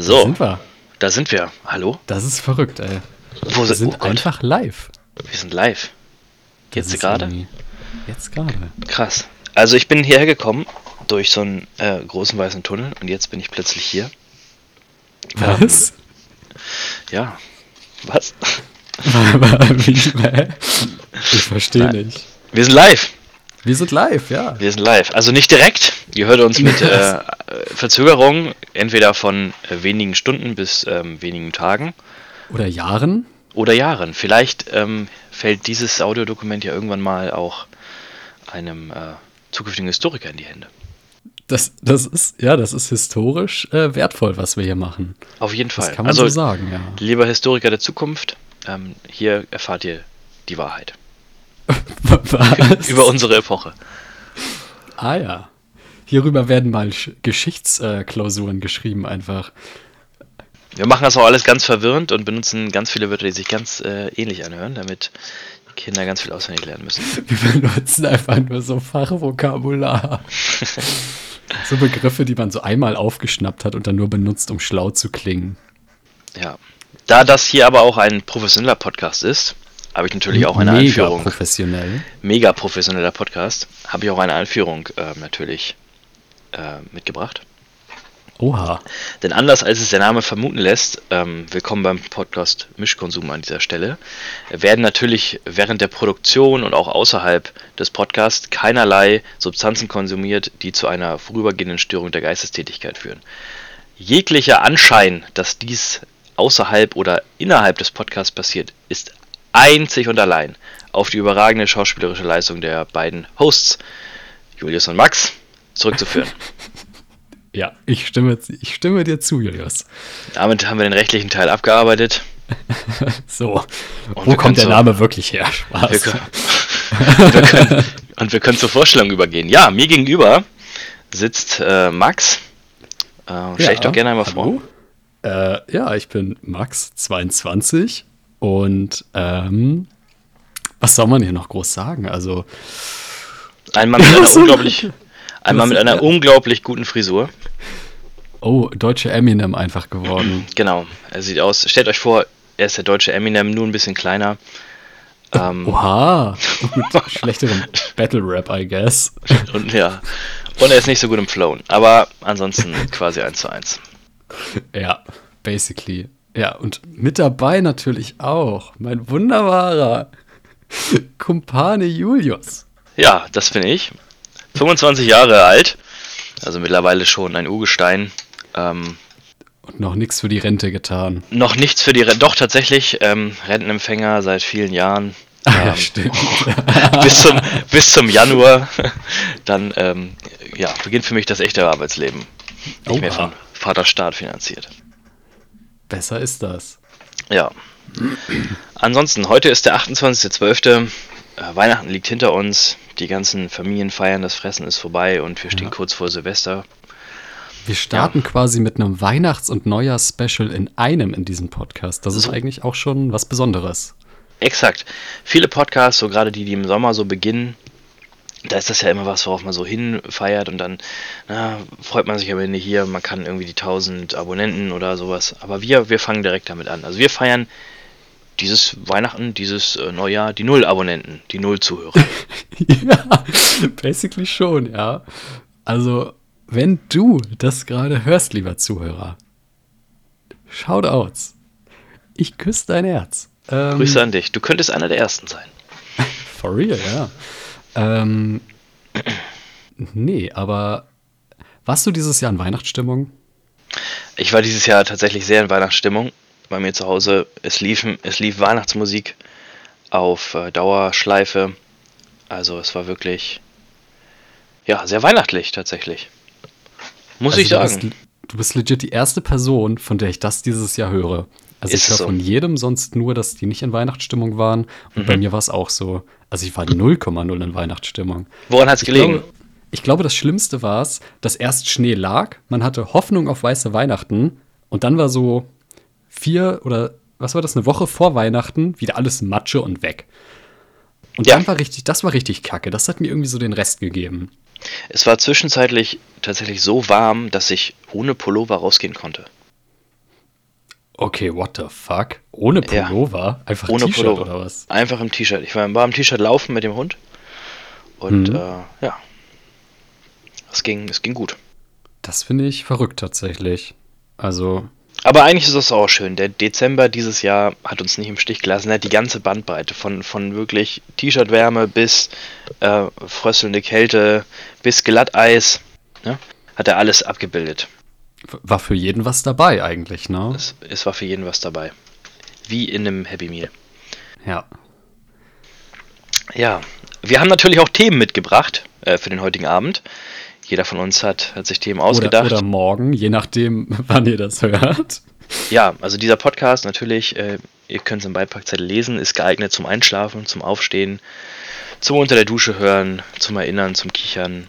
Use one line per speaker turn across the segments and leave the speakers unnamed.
So,
Da sind wir.
da sind wir. Hallo?
Das ist verrückt, ey.
Wo
Wir
sind oh
einfach live.
Wir sind live. Jetzt gerade?
Jetzt gerade.
Krass. Also ich bin hierher gekommen durch so einen äh, großen weißen Tunnel und jetzt bin ich plötzlich hier.
Was?
Ja. Was?
Ich verstehe
Nein.
nicht.
Wir sind live.
Wir sind live, ja.
Wir sind live. Also nicht direkt. Ihr hört uns mit äh, Verzögerung, entweder von äh, wenigen Stunden bis ähm, wenigen Tagen
Oder Jahren?
oder Jahren. Vielleicht ähm, fällt dieses Audiodokument ja irgendwann mal auch einem äh, zukünftigen Historiker in die Hände.
Das, das ist, ja, das ist historisch äh, wertvoll, was wir hier machen.
Auf jeden Fall.
Das kann man
also,
so sagen, ja.
lieber Historiker der Zukunft, ähm, hier erfahrt ihr die Wahrheit
Was?
über unsere Epoche.
Ah ja. Hierüber werden mal Sch- Geschichtsklausuren geschrieben einfach.
Wir machen das auch alles ganz verwirrend und benutzen ganz viele Wörter, die sich ganz äh, ähnlich anhören, damit die Kinder ganz viel auswendig lernen müssen.
Wir benutzen einfach nur so Fachvokabular. so Begriffe, die man so einmal aufgeschnappt hat und dann nur benutzt, um schlau zu klingen.
Ja. Da das hier aber auch ein professioneller Podcast ist, habe ich natürlich auch eine
Mega
Einführung.
professionell.
Mega professioneller Podcast, habe ich auch eine Einführung äh, natürlich äh, mitgebracht.
Oha.
Denn anders als es der Name vermuten lässt, ähm, willkommen beim Podcast Mischkonsum an dieser Stelle, werden natürlich während der Produktion und auch außerhalb des Podcasts keinerlei Substanzen konsumiert, die zu einer vorübergehenden Störung der Geistestätigkeit führen. Jeglicher Anschein, dass dies außerhalb oder innerhalb des Podcasts passiert, ist einzig und allein auf die überragende schauspielerische Leistung der beiden Hosts, Julius und Max, zurückzuführen.
Ja, ich stimme, ich stimme dir zu, Julius.
Damit haben wir den rechtlichen Teil abgearbeitet.
So.
Und
Wo kommt der
so-
Name wirklich her? Spaß.
Wir können, wir können, und wir können zur Vorstellung übergehen. Ja, mir gegenüber sitzt äh, Max. Äh, stell dich doch gerne einmal vor.
Äh, ja, ich bin Max, 22 und ähm, was soll man hier noch groß sagen? Also,
Ein Mann mit einer unglaublich, ein Mann mit einer unglaublich guten Frisur.
oh, deutsche Eminem einfach geworden.
Genau, er sieht aus. Stellt euch vor, er ist der deutsche Eminem, nur ein bisschen kleiner. Ähm,
Oha, mit schlechterem Battle Rap, I guess.
und ja, und er ist nicht so gut im Flown, aber ansonsten quasi eins zu eins.
Ja, basically. Ja, und mit dabei natürlich auch mein wunderbarer Kumpane Julius.
Ja, das bin ich. 25 Jahre alt, also mittlerweile schon ein Urgestein. Ähm,
Und noch nichts für die Rente getan.
Noch nichts für die Rente. Doch, tatsächlich, ähm, Rentenempfänger seit vielen Jahren.
Ja,
Ähm,
stimmt.
bis, zum, bis zum Januar. Dann ähm, ja, beginnt für mich das echte Arbeitsleben. Nicht mehr von Vaterstaat finanziert.
Besser ist das.
Ja. Ansonsten, heute ist der 28.12. Äh, Weihnachten liegt hinter uns. Die ganzen Familien feiern, das Fressen ist vorbei und wir stehen
Ja.
kurz vor Silvester.
Wir starten quasi mit einem Weihnachts- und Neujahrs-Special in einem in diesem Podcast. Das ist
So.
eigentlich auch schon was Besonderes.
Exakt. Viele Podcasts, so gerade die, die im Sommer so beginnen, da ist das ja immer was, worauf man so hinfeiert und dann na, freut man sich am Ende hier, man kann irgendwie die 1000 Abonnenten oder sowas. Aber wir, wir fangen direkt damit an. Also wir feiern dieses Weihnachten, dieses äh, Neujahr, die Null Abonnenten, die Null Zuhörer.
ja, basically schon, ja. Also, wenn du das gerade hörst, lieber Zuhörer, Shoutouts. Ich küsse dein Herz. Ähm,
Grüße an dich. Du könntest einer der Ersten sein.
For real, ja. Ähm, nee, aber warst du dieses Jahr in Weihnachtsstimmung?
Ich war dieses Jahr tatsächlich sehr in Weihnachtsstimmung. Bei mir zu Hause, es, liefen, es lief Weihnachtsmusik auf äh, Dauerschleife. Also es war wirklich, ja, sehr weihnachtlich tatsächlich. Muss ich
Also,
sagen.
Du bist, du bist legit die erste Person, von der ich das dieses Jahr höre. Also
Ist
ich höre
so.
von jedem sonst nur, dass die nicht in Weihnachtsstimmung waren. Und bei
Mhm.
mir war es auch so. Also ich war 0,0 in Weihnachtsstimmung.
Woran hat es gelegen?
glaube, ich glaube, das Schlimmste war es, dass erst Schnee lag, man hatte Hoffnung auf weiße Weihnachten und dann war so vier oder was war das, eine Woche vor Weihnachten wieder alles Matsche und weg. Und
Ja.
dann war richtig, das war richtig kacke. Das hat mir irgendwie so den Rest gegeben.
Es war zwischenzeitlich tatsächlich so warm, dass ich ohne Pullover rausgehen konnte.
Okay, what the fuck? Ohne
Ja.
Pullover? Einfach
Ohne
T-Shirt oder was?
Einfach im T-Shirt. Ich war, war im T-Shirt laufen mit dem Hund. Und
Mhm.
äh, ja. Es ging, es ging gut.
Das finde ich verrückt tatsächlich. Also,
Aber eigentlich ist das auch schön. Der Dezember dieses Jahr hat uns nicht im Stich gelassen. Er hat die ganze Bandbreite von, von wirklich T-Shirt-Wärme bis äh, fröstelnde Kälte bis Glatteis. Ne? Hat er alles abgebildet.
War für jeden was dabei eigentlich, ne?
Es, es war für jeden was dabei. Wie in einem Happy Meal.
Ja.
Ja, wir haben natürlich auch Themen mitgebracht äh, für den heutigen Abend. Jeder von uns hat, hat sich Themen ausgedacht.
Oder, oder morgen, je nachdem, wann ihr das hört.
Ja, also dieser Podcast natürlich, äh, ihr könnt es im Beipackzettel lesen, ist geeignet zum Einschlafen, zum Aufstehen, zum unter der Dusche hören, zum Erinnern, zum Kichern.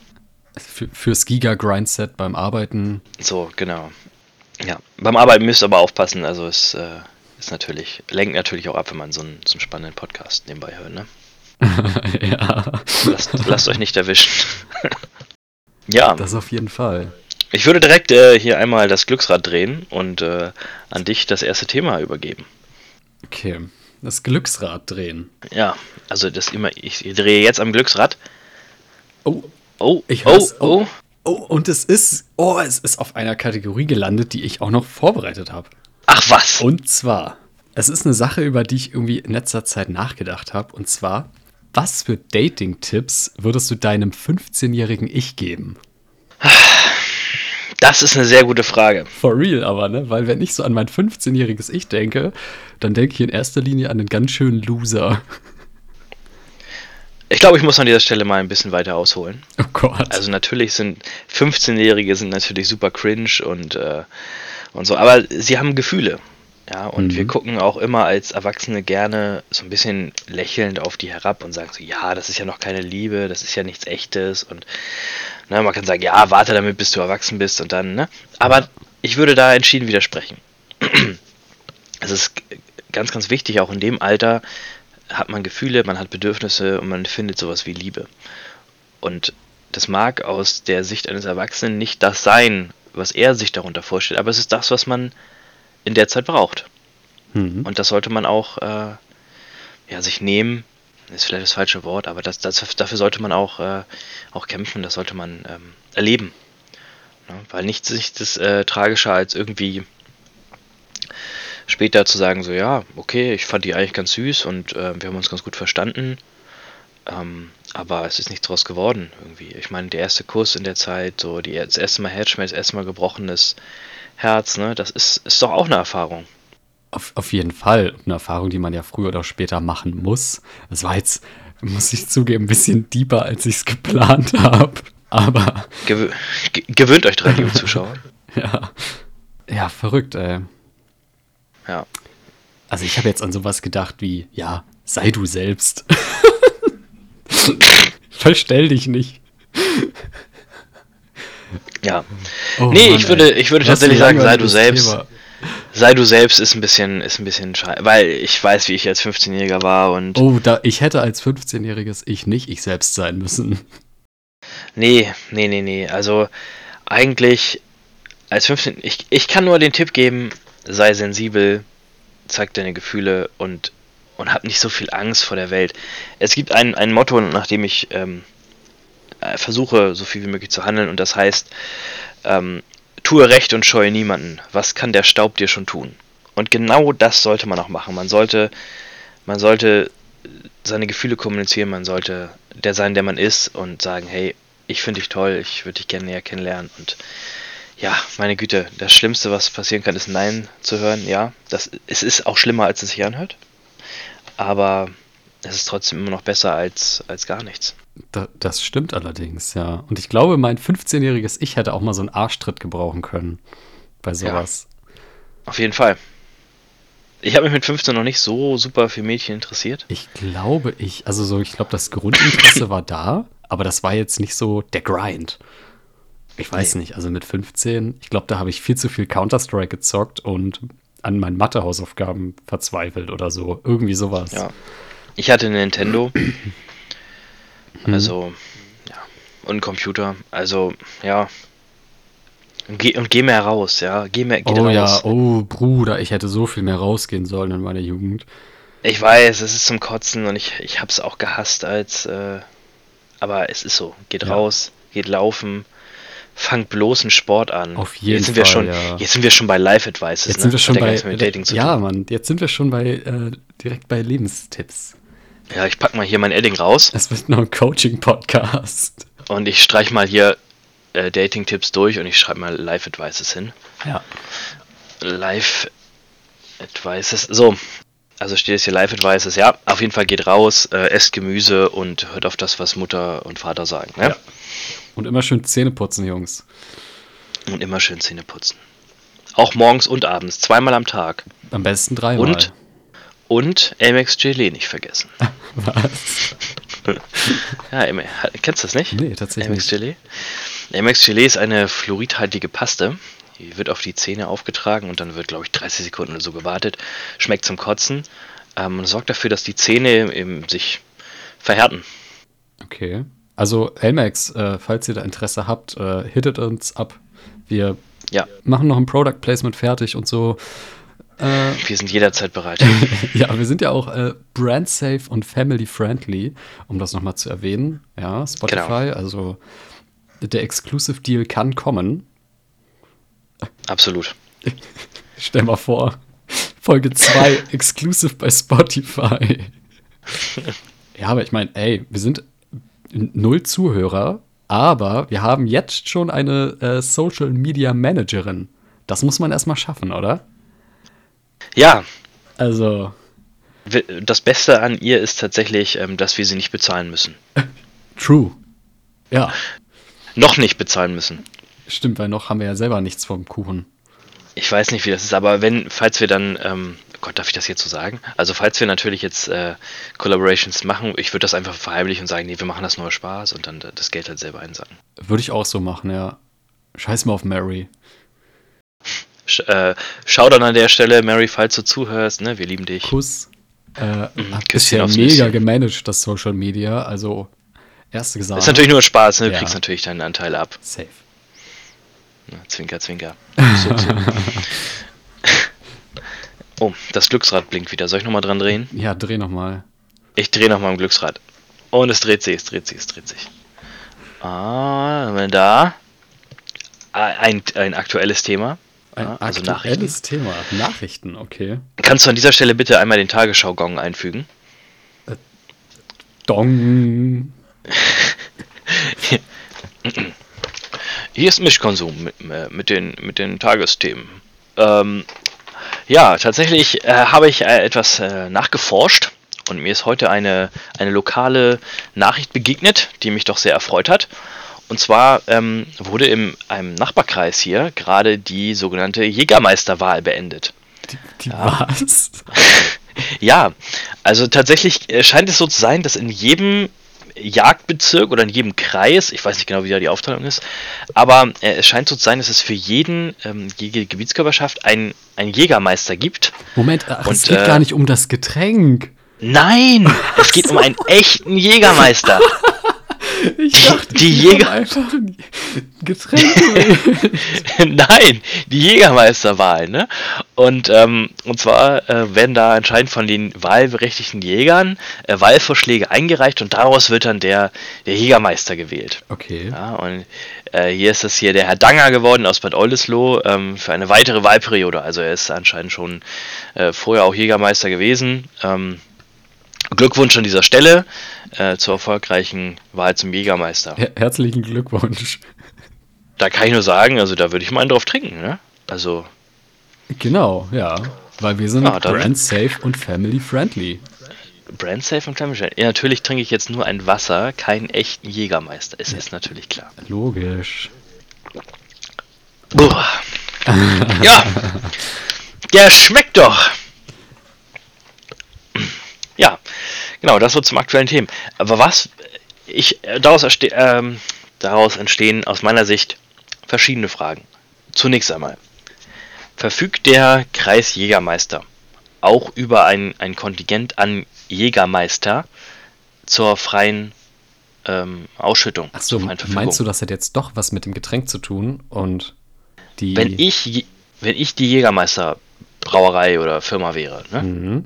Für, fürs Giga-Grindset beim Arbeiten.
So, genau. Ja, beim Arbeiten müsst ihr aber aufpassen, also es äh, ist natürlich, lenkt natürlich auch ab, wenn man so einen, so einen spannenden Podcast nebenbei hört, ne?
ja,
Lasst, lasst euch nicht erwischen. ja,
das auf jeden Fall.
ich würde direkt äh, hier einmal das Glücksrad drehen und äh, an dich das erste Thema übergeben.
Okay, das Glücksrad drehen.
Ja, also das immer, ich drehe jetzt am Glücksrad.
Oh,
Oh,
Ich
oh,
hör's.
oh.
oh, und es ist, oh, es ist auf einer Kategorie gelandet, die ich auch noch vorbereitet habe.
Ach was.
Und zwar, es ist eine Sache, über die ich irgendwie in letzter Zeit nachgedacht habe. Und zwar, was für Dating-Tipps würdest du deinem 15-jährigen Ich geben?
Das ist eine sehr gute Frage.
For real aber, ne? Weil wenn ich so an mein 15-jähriges Ich denke, dann denke ich in erster Linie an einen ganz schönen Loser.
Ich glaube, ich muss an dieser Stelle mal ein bisschen weiter ausholen.
Oh Gott.
Also natürlich sind 15-Jährige sind natürlich super cringe und, äh, und so, aber sie haben Gefühle. Ja, und
Mhm.
wir gucken auch immer als Erwachsene gerne so ein bisschen lächelnd auf die herab und sagen so, ja, das ist ja noch keine Liebe, das ist ja nichts echtes und ne, man kann sagen, ja, warte damit, bis du erwachsen bist und dann, ne? Aber ich würde da entschieden widersprechen. Es ist ganz, ganz wichtig, auch in dem Alter hat man Gefühle, man hat Bedürfnisse und man findet sowas wie Liebe. Und das mag aus der Sicht eines Erwachsenen nicht das sein, was er sich darunter vorstellt, aber es ist das, was man in der Zeit braucht.
Mhm.
Und das sollte man auch äh, ja, sich nehmen, ist vielleicht das falsche Wort, aber das, das, dafür sollte man auch, äh, auch kämpfen, das sollte man ähm, erleben. Ja, weil nichts ist äh, tragischer als irgendwie später zu sagen, so ja, okay, ich fand die eigentlich ganz süß und äh, wir haben uns ganz gut verstanden, ähm, aber es ist nichts draus geworden irgendwie. Ich meine, der erste Kuss in der Zeit, so die, das erste Mal Herzschmerz, das erste Mal gebrochenes Herz, ne, das ist, ist doch auch eine Erfahrung.
Auf, auf jeden Fall. Eine Erfahrung, die man ja früher oder später machen muss. Das war jetzt, muss ich zugeben, ein bisschen deeper, als ich es geplant habe. Aber
Gewö ge gewöhnt euch dran, liebe Zuschauer.
ja. Ja, verrückt, ey.
Ja.
Also ich habe jetzt an sowas gedacht wie, ja, sei du selbst. Verstell dich nicht.
Ja.
Oh
Nee,
Mann,
ich würde- ich würde tatsächlich sagen, sei du selbst.
Thema.
Sei du selbst ist ein bisschen, ist ein bisschen scheiße, weil ich weiß, wie ich als 15-Jähriger war und
Oh, da, ich hätte als 15-jähriges Ich nicht ich selbst sein müssen.
nee, nee, nee, nee, also eigentlich als 15, ich, ich kann nur den Tipp geben, sei sensibel, zeig deine Gefühle und, und hab nicht so viel Angst vor der Welt. Es gibt ein, ein Motto, nach dem ich ähm, äh, versuche, so viel wie möglich zu handeln und das heißt, ähm, tue Recht und scheue niemanden. Was kann der Staub dir schon tun? Und genau das sollte man auch machen. Man sollte, man sollte seine Gefühle kommunizieren, man sollte der sein, der man ist und sagen, hey, ich finde dich toll, ich würde dich gerne näher kennenlernen und ja, meine Güte, das Schlimmste, was passieren kann, ist Nein zu hören, ja. Das, es ist auch schlimmer, als es sich anhört. Aber es ist trotzdem immer noch besser als, als gar nichts.
Da, das stimmt allerdings, ja. Und ich glaube, mein 15-jähriges Ich hätte auch mal so einen Arschtritt gebrauchen können. Bei sowas.
Auf jeden Fall. Ich habe mich mit 15 noch nicht so super für Mädchen interessiert.
Ich glaube, ich, also so, ich glaube, das Grundinteresse war da, aber das war jetzt nicht so der Grind. Ich weiß nicht, also mit 15, ich glaube, da habe ich viel zu viel Counter-Strike gezockt und an meinen Mathe-Hausaufgaben verzweifelt oder so. Irgendwie sowas.
Ja. Ich hatte Nintendo. Also, ja. Und Computer. Also, ja. Und geh, und geh mehr raus, ja. Geh mehr, geh
oh
raus.
ja, oh Bruder, ich hätte so viel mehr rausgehen sollen in meiner Jugend.
Ich weiß, es ist zum Kotzen und ich, ich hab's auch gehasst als, äh, aber es ist so. Geht
Ja.
raus, geht laufen, fangt bloß einen Sport an.
Auf jeden
jetzt sind wir
Fall,
schon,
ja.
Jetzt sind wir schon bei Life Advices.
Jetzt
ne?
sind wir schon bei.
mit Dating zu
ja,
tun.
Mann, jetzt sind wir schon bei äh, direkt bei Lebenstipps.
Ja, ich pack mal hier mein Edding raus
Es wird noch ein Coaching-Podcast.
und ich streich mal hier äh, Dating-Tipps durch und ich schreibe mal Life Advices hin.
Ja.
Life Advices. So, also steht es hier Life Advices. Ja, auf jeden Fall geht raus, äh, esst Gemüse und hört auf das, was Mutter und Vater sagen. Ne?
Ja. Und immer schön Zähne putzen, Jungs.
Und immer schön Zähne putzen. Auch morgens und abends, zweimal am Tag.
Am besten dreimal.
Und, und Amex Gelee nicht vergessen.
Was?
Ja, kennst du das nicht?
Nee, tatsächlich
Amex. Gelee? Amex Gelee ist eine fluoridhaltige Paste. Die wird auf die Zähne aufgetragen und dann wird, glaube ich, 30 Sekunden oder so gewartet. Schmeckt zum Kotzen. Ähm, und sorgt dafür, dass die Zähne eben sich verhärten.
Okay. Also, Elmax, äh, falls ihr da Interesse habt, äh, hittet uns ab. Wir
Ja,
machen noch ein Product Placement fertig und so. Äh,
wir sind jederzeit bereit.
ja, wir sind ja auch äh, brand safe und family friendly, um das nochmal zu erwähnen. Ja, Spotify,
Genau.
also der Exclusive Deal kann kommen.
Absolut.
Stell mal vor, Folge 2 exclusive bei Spotify. ja, aber ich meine, ey, wir sind null Zuhörer, aber wir haben jetzt schon eine äh, Social Media Managerin. Das muss man erstmal schaffen, oder?
Ja,
Also,
das Beste an ihr ist tatsächlich, ähm, dass wir sie nicht bezahlen müssen.
true. Ja,
Noch nicht bezahlen müssen.
stimmt, weil noch haben wir ja selber nichts vom Kuchen.
Ich weiß nicht, wie das ist, aber wenn, falls wir dann, ähm, Gott, darf ich das jetzt so sagen? Also falls wir natürlich jetzt äh, Collaborations machen, ich würde das einfach verheimlichen und sagen, nee, wir machen das nur Spaß und dann äh, das Geld halt selber einsacken.
Würde ich auch so machen, ja. Scheiß mal auf Mary.
Sch äh, schau dann an der Stelle, Mary, falls du zuhörst, ne, wir lieben dich.
Kuss. Äh, hat bisher
aufs
mega
Nüsschen.
gemanagt, das Social Media. Also, erste gesagt.
Ist natürlich nur Spaß, ne? du
Ja.
kriegst natürlich deinen Anteil ab.
Safe.
Ne, Zwinker, zwinker. So, so. Oh, das Glücksrad blinkt wieder. Soll ich nochmal dran drehen?
Ja, dreh nochmal.
Ich drehe nochmal am Glücksrad. Und es dreht sich, es dreht sich, es dreht sich. Ah, da. Ein, ein aktuelles Thema.
Ein
Ja, also Nachrichten.
aktuelles Thema. Nachrichten, okay.
Kannst du an dieser Stelle bitte einmal den Tagesschau-Gong einfügen?
Dong.
Hier ist Mischkonsum mit, äh, mit, den, mit den Tagesthemen. Ähm, ja, tatsächlich äh, habe ich äh, etwas äh, nachgeforscht und mir ist heute eine, eine lokale Nachricht begegnet, die mich doch sehr erfreut hat. Und zwar ähm, wurde in einem Nachbarkreis hier gerade die sogenannte Jägermeisterwahl beendet.
Die, die was?
Ja, also tatsächlich äh, scheint es so zu sein, dass in jedem Jagdbezirk oder in jedem Kreis, ich weiß nicht genau, wie da die Aufteilung ist, aber äh, es scheint so zu sein, dass es für jeden, ähm, jede Gebietskörperschaft einen, einen Jägermeister gibt.
Moment, ach, es
Und,
geht
äh,
gar nicht um das Getränk.
Nein, es geht um einen echten Jägermeister.
Ich
dachte, die Jäger-
einfach ein Getränk. gewählt.
Nein, die Jägermeisterwahl, ne? Und, ähm, und zwar äh, werden da anscheinend von den wahlberechtigten Jägern äh, Wahlvorschläge eingereicht und daraus wird dann der, der Jägermeister gewählt.
okay.
Ja, und äh, hier ist das hier der Herr Danger geworden aus Bad Oldesloe ähm, für eine weitere Wahlperiode. Also er ist anscheinend schon äh, vorher auch Jägermeister gewesen. Ähm, Glückwunsch an dieser Stelle äh, zur erfolgreichen Wahl zum Jägermeister.
Her herzlichen Glückwunsch.
Da kann ich nur sagen, also da würde ich mal einen drauf trinken, ne? Also,
Genau, ja. Weil wir sind
dann-
brand safe und family friendly.
Brand Safe und Clemenstein. Ja, natürlich trinke ich jetzt nur ein Wasser, keinen echten Jägermeister. Es ist natürlich klar.
Logisch.
Uah. ja, der schmeckt doch. Ja, genau, das so zum aktuellen Thema. Aber was ich äh, daraus, erste, ähm, daraus entstehen aus meiner Sicht verschiedene Fragen. Zunächst einmal verfügt der Kreis Jägermeister auch über ein, ein Kontingent an Jägermeister zur freien ähm, Ausschüttung. Zur freien
meinst du, das hat jetzt doch was mit dem Getränk zu tun? Und Die,
wenn ich, wenn ich die Jägermeister Brauerei oder Firma wäre, ne,
Mhm.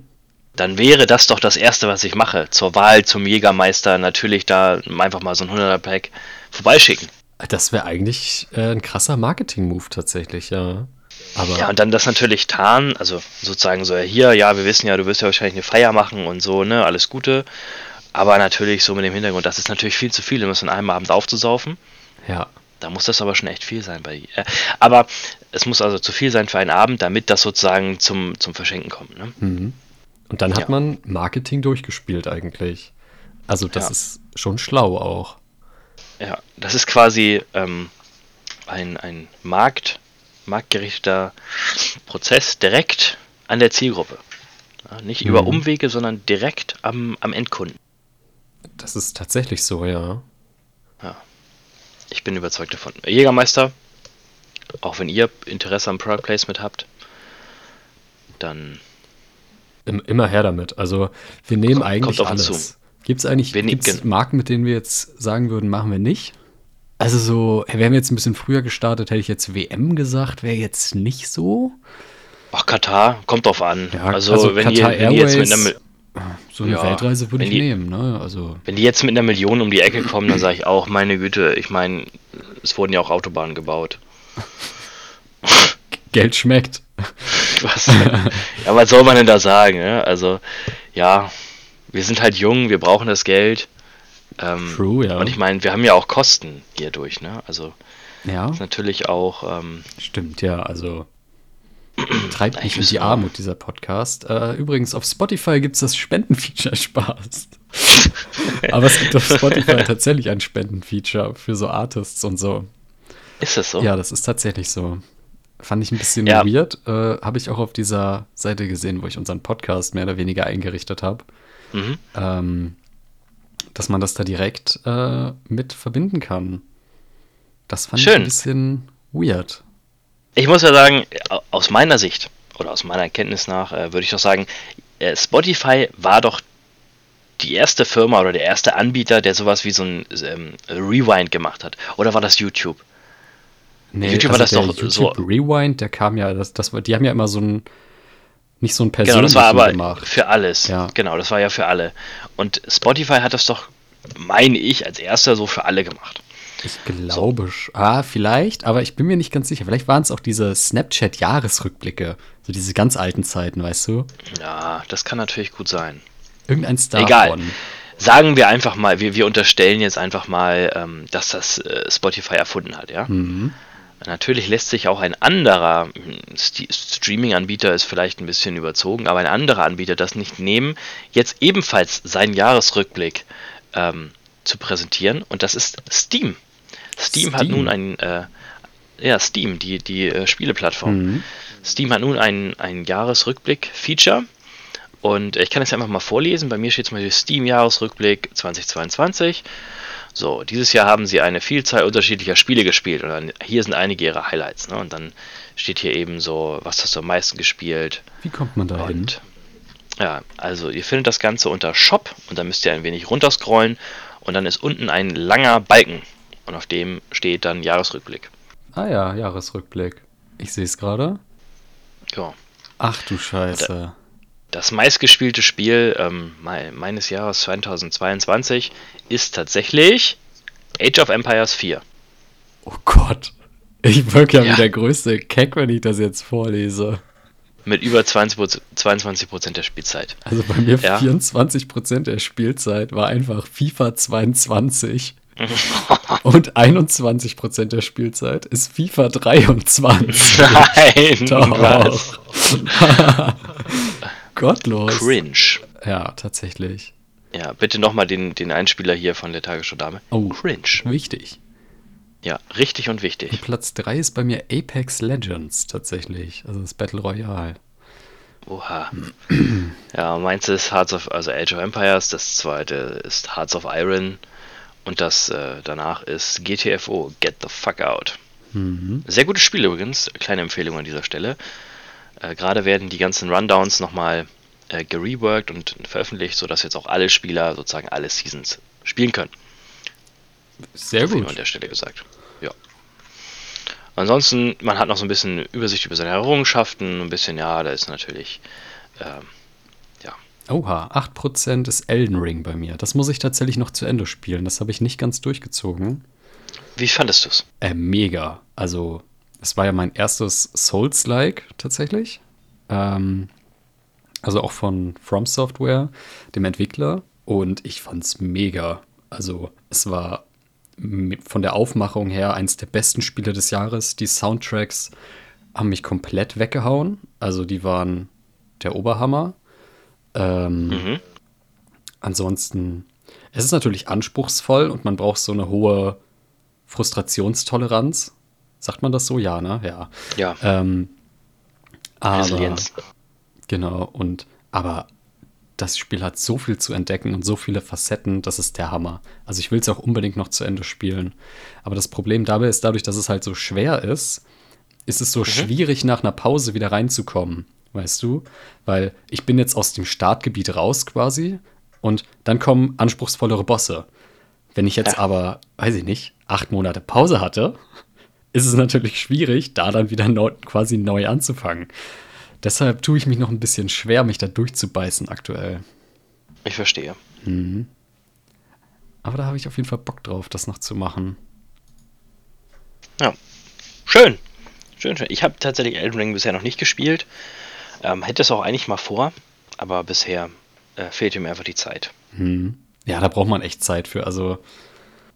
Dann wäre das doch das Erste, was ich mache. Zur Wahl zum Jägermeister natürlich da einfach mal so ein 100er Pack vorbeischicken.
Das wäre eigentlich äh, ein krasser Marketing-Move tatsächlich, ja. Aber
Ja, und dann das natürlich tarnen, also sozusagen so, hier, ja, wir wissen ja, du wirst ja wahrscheinlich eine Feier machen und so, ne, alles Gute. Aber natürlich so mit dem Hintergrund, das ist natürlich viel zu viel, um es in einem Abend aufzusaufen.
ja,
Da muss das aber schon echt viel sein bei. Äh, aber es muss also zu viel sein für einen Abend, damit das sozusagen zum, zum Verschenken kommt. Ne?
Mhm. Und dann hat
Ja.
man Marketing durchgespielt eigentlich. Also das
Ja.
ist schon schlau auch.
Ja, das ist quasi ähm, ein, ein Markt, marktgerichteter Prozess direkt an der Zielgruppe. Ja, nicht über
Mhm.
Umwege, sondern direkt am, am Endkunden.
Das ist tatsächlich so, ja.
Ich bin überzeugt davon. Jägermeister, auch wenn ihr Interesse am Product Placement habt, dann
immer her damit. Also wir nehmen
Kommt-
eigentlich
kommt
alles. Gibt es eigentlich gibt's Marken, mit denen wir jetzt sagen würden, machen wir nicht? Also so, wären wir jetzt ein bisschen früher gestartet, hätte ich jetzt WM gesagt, wäre jetzt nicht so.
Ach, Katar, kommt drauf an.
Ja,
also,
also
wenn,
Qatar
ihr, wenn, ihr jetzt mit einer,
So eine
Ja,
Weltreise würde ich
die-
nehmen, ne? Also
wenn die jetzt mit einer Million um die Ecke kommen, dann sage ich auch, meine Güte, ich meine, es wurden ja auch Autobahnen gebaut.
Geld schmeckt.
Was, ja, was soll man denn da sagen? Ne? Also, ja, wir sind halt jung, wir brauchen das Geld. Ähm,
True, ja.
Und ich meine, wir haben ja auch Kosten hierdurch, ne? Also
Ja,
ist natürlich auch, ähm,
stimmt, ja. Also treibt mich in die Armut, dieser Podcast. Äh, übrigens, auf Spotify gibt es das Spendenfeature Spaß. Aber es gibt auf Spotify tatsächlich ein Spendenfeature für so Artists und so.
ist das so?
Ja, das ist tatsächlich so. Fand ich ein bisschen
Ja.
weird. Äh, habe ich auch auf dieser Seite gesehen, wo ich unseren Podcast mehr oder weniger eingerichtet habe.
Mhm.
Ähm, dass man das da direkt äh, mit verbinden kann. Das fand ich
Schön.
ein bisschen weird.
Ich muss ja sagen, au- aus meiner Sicht oder aus meiner Kenntnis nach äh, würde ich doch sagen, äh, Spotify war doch die erste Firma oder der erste Anbieter, der sowas wie so ein ähm, Rewind gemacht hat. Oder war das YouTube?
Nee,
YouTube war das
der
doch so-
YouTube Rewind, der kam ja, das, das, die haben ja immer so ein, nicht so ein
Genau,
persönlichen
das war aber
gemacht.
für alles.
Ja.
Genau, das war ja für alle. Und Spotify hat das doch, meine ich, als erster so für alle gemacht.
Ich glaube, sch- ah, vielleicht, aber ich bin mir nicht ganz sicher. Vielleicht waren es auch diese Snapchat-Jahresrückblicke, so diese ganz alten Zeiten, weißt du?
Ja, das kann natürlich gut sein.
Irgendeins davon.
Egal. Sagen wir einfach mal, wir, wir unterstellen jetzt einfach mal, ähm, dass das äh, Spotify erfunden hat, ja?
Mhm.
Natürlich lässt sich auch ein anderer hm, Streaming-Anbieter ist vielleicht ein bisschen überzogen, aber ein anderer Anbieter das nicht nehmen, jetzt ebenfalls seinen Jahresrückblick ähm, zu präsentieren und das ist Steam. Steam, hat
Steam.
nun ein äh, ja Steam, die die äh, Spieleplattform.
Mhm.
Steam hat nun ein, ein Jahresrückblick-Feature und ich kann es einfach mal vorlesen. Bei mir steht zum Beispiel Steam Jahresrückblick 2022. So, dieses Jahr haben sie eine Vielzahl unterschiedlicher Spiele gespielt und dann, hier sind einige ihrer Highlights. Ne? Und dann steht hier eben so, was hast du am meisten gespielt.
Wie kommt man da hin?
Ja, also ihr findet das Ganze unter Shop und dann müsst ihr ein wenig runterscrollen und dann ist unten ein langer Balken und auf dem steht dann Jahresrückblick.
Ah ja, Jahresrückblick. Ich sehe es gerade.
Ja.
Ach du Scheiße.
Das meistgespielte Spiel ähm, mei- meines Jahres 2022 ist tatsächlich Age of Empires 4.
Oh Gott. Ich wirke ja,
Ja.
wie der größte Keck, wenn ich das jetzt vorlese.
Mit über 20%, 22% der Spielzeit.
Also bei mir
Ja.
24% der Spielzeit war einfach FIFA 22. Und 21% der Spielzeit ist FIFA 23.
Nein, was?
Gottlos.
Cringe.
Ja, tatsächlich.
Ja, bitte nochmal den, den Einspieler hier von der Tagesschau Dame.
Oh.
Cringe.
Wichtig.
Ja, richtig und wichtig.
Platz 3 ist bei mir Apex Legends tatsächlich. Also das Battle Royale.
Oha. Ja, meins ist Hearts of, also Age of Empires, das zweite ist Hearts of Iron und das äh, danach ist GTFO, Get the Fuck Out.
Mhm.
Sehr gutes Spiel übrigens, kleine Empfehlung an dieser Stelle. Äh, Gerade werden die ganzen Rundowns nochmal äh, gereworked und veröffentlicht, sodass jetzt auch alle Spieler sozusagen alle Seasons spielen können.
Sehr gut.
an der Stelle gesagt. Ja. Ansonsten, man hat noch so ein bisschen Übersicht über seine Errungenschaften, ein bisschen, ja, da ist natürlich, ähm, ja.
Oha, 8% ist Elden Ring bei mir. Das muss ich tatsächlich noch zu Ende spielen. Das habe ich nicht ganz durchgezogen.
Wie fandest du es?
Äh, mega. Also, es war ja mein erstes Souls-like tatsächlich. Ähm, also auch von From Software, dem Entwickler. Und ich fand es mega. Also, es war von der Aufmachung her eins der besten Spiele des Jahres. Die Soundtracks haben mich komplett weggehauen. Also, die waren der Oberhammer. Ähm, mhm. Ansonsten, es ist natürlich anspruchsvoll und man braucht so eine hohe Frustrationstoleranz. Sagt man das so? Ja, ne? Ja.
Ja.
Ähm, aber, genau, und aber das Spiel hat so viel zu entdecken und so viele Facetten, das ist der Hammer. Also ich will es auch unbedingt noch zu Ende spielen. Aber das Problem dabei ist, dadurch, dass es halt so schwer ist, ist es so mhm. schwierig, nach einer Pause wieder reinzukommen. Weißt du? Weil ich bin jetzt aus dem Startgebiet raus quasi und dann kommen anspruchsvollere Bosse. Wenn ich jetzt ja. aber, weiß ich nicht, acht Monate Pause hatte, ist es natürlich schwierig, da dann wieder neu, quasi neu anzufangen. Deshalb tue ich mich noch ein bisschen schwer, mich da durchzubeißen aktuell.
Ich verstehe.
Mhm. Aber da habe ich auf jeden Fall Bock drauf, das noch zu machen.
Ja. Schön. Schön, schön. Ich habe tatsächlich Elden Ring bisher noch nicht gespielt. Ähm, hätte es auch eigentlich mal vor, aber bisher äh, fehlt mir einfach die Zeit.
Mhm. Ja, da braucht man echt Zeit für. Also.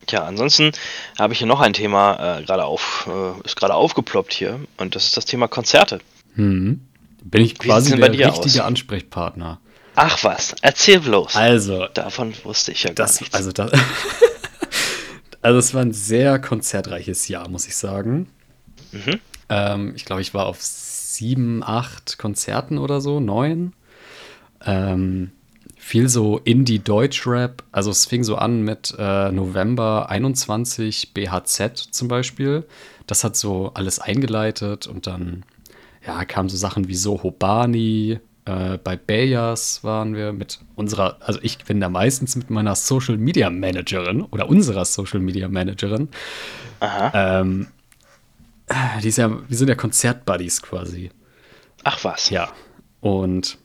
Tja, ansonsten habe ich hier noch ein Thema äh, gerade auf, äh, ist gerade aufgeploppt hier und das ist das Thema Konzerte.
Mhm. Bin ich quasi der richtige aus? Ansprechpartner.
Ach was, erzähl bloß.
Also,
davon wusste ich ja
gar
das, nichts.
Also, das, also es war ein sehr konzertreiches Jahr, muss ich sagen. Mhm. Ähm, ich glaube, ich war auf sieben, acht Konzerten oder so, neun. Ähm, viel so Indie-Deutsch-Rap. Also es fing so an mit äh, November 21 BHZ zum Beispiel. Das hat so alles eingeleitet und dann ja, kamen so Sachen wie Soho Bani, äh, bei Bayers waren wir mit unserer, also ich bin da meistens mit meiner Social Media Managerin oder unserer Social Media Managerin. Aha. Ähm, die ist ja, wir sind ja Konzertbuddies quasi.
Ach was.
Ja. Und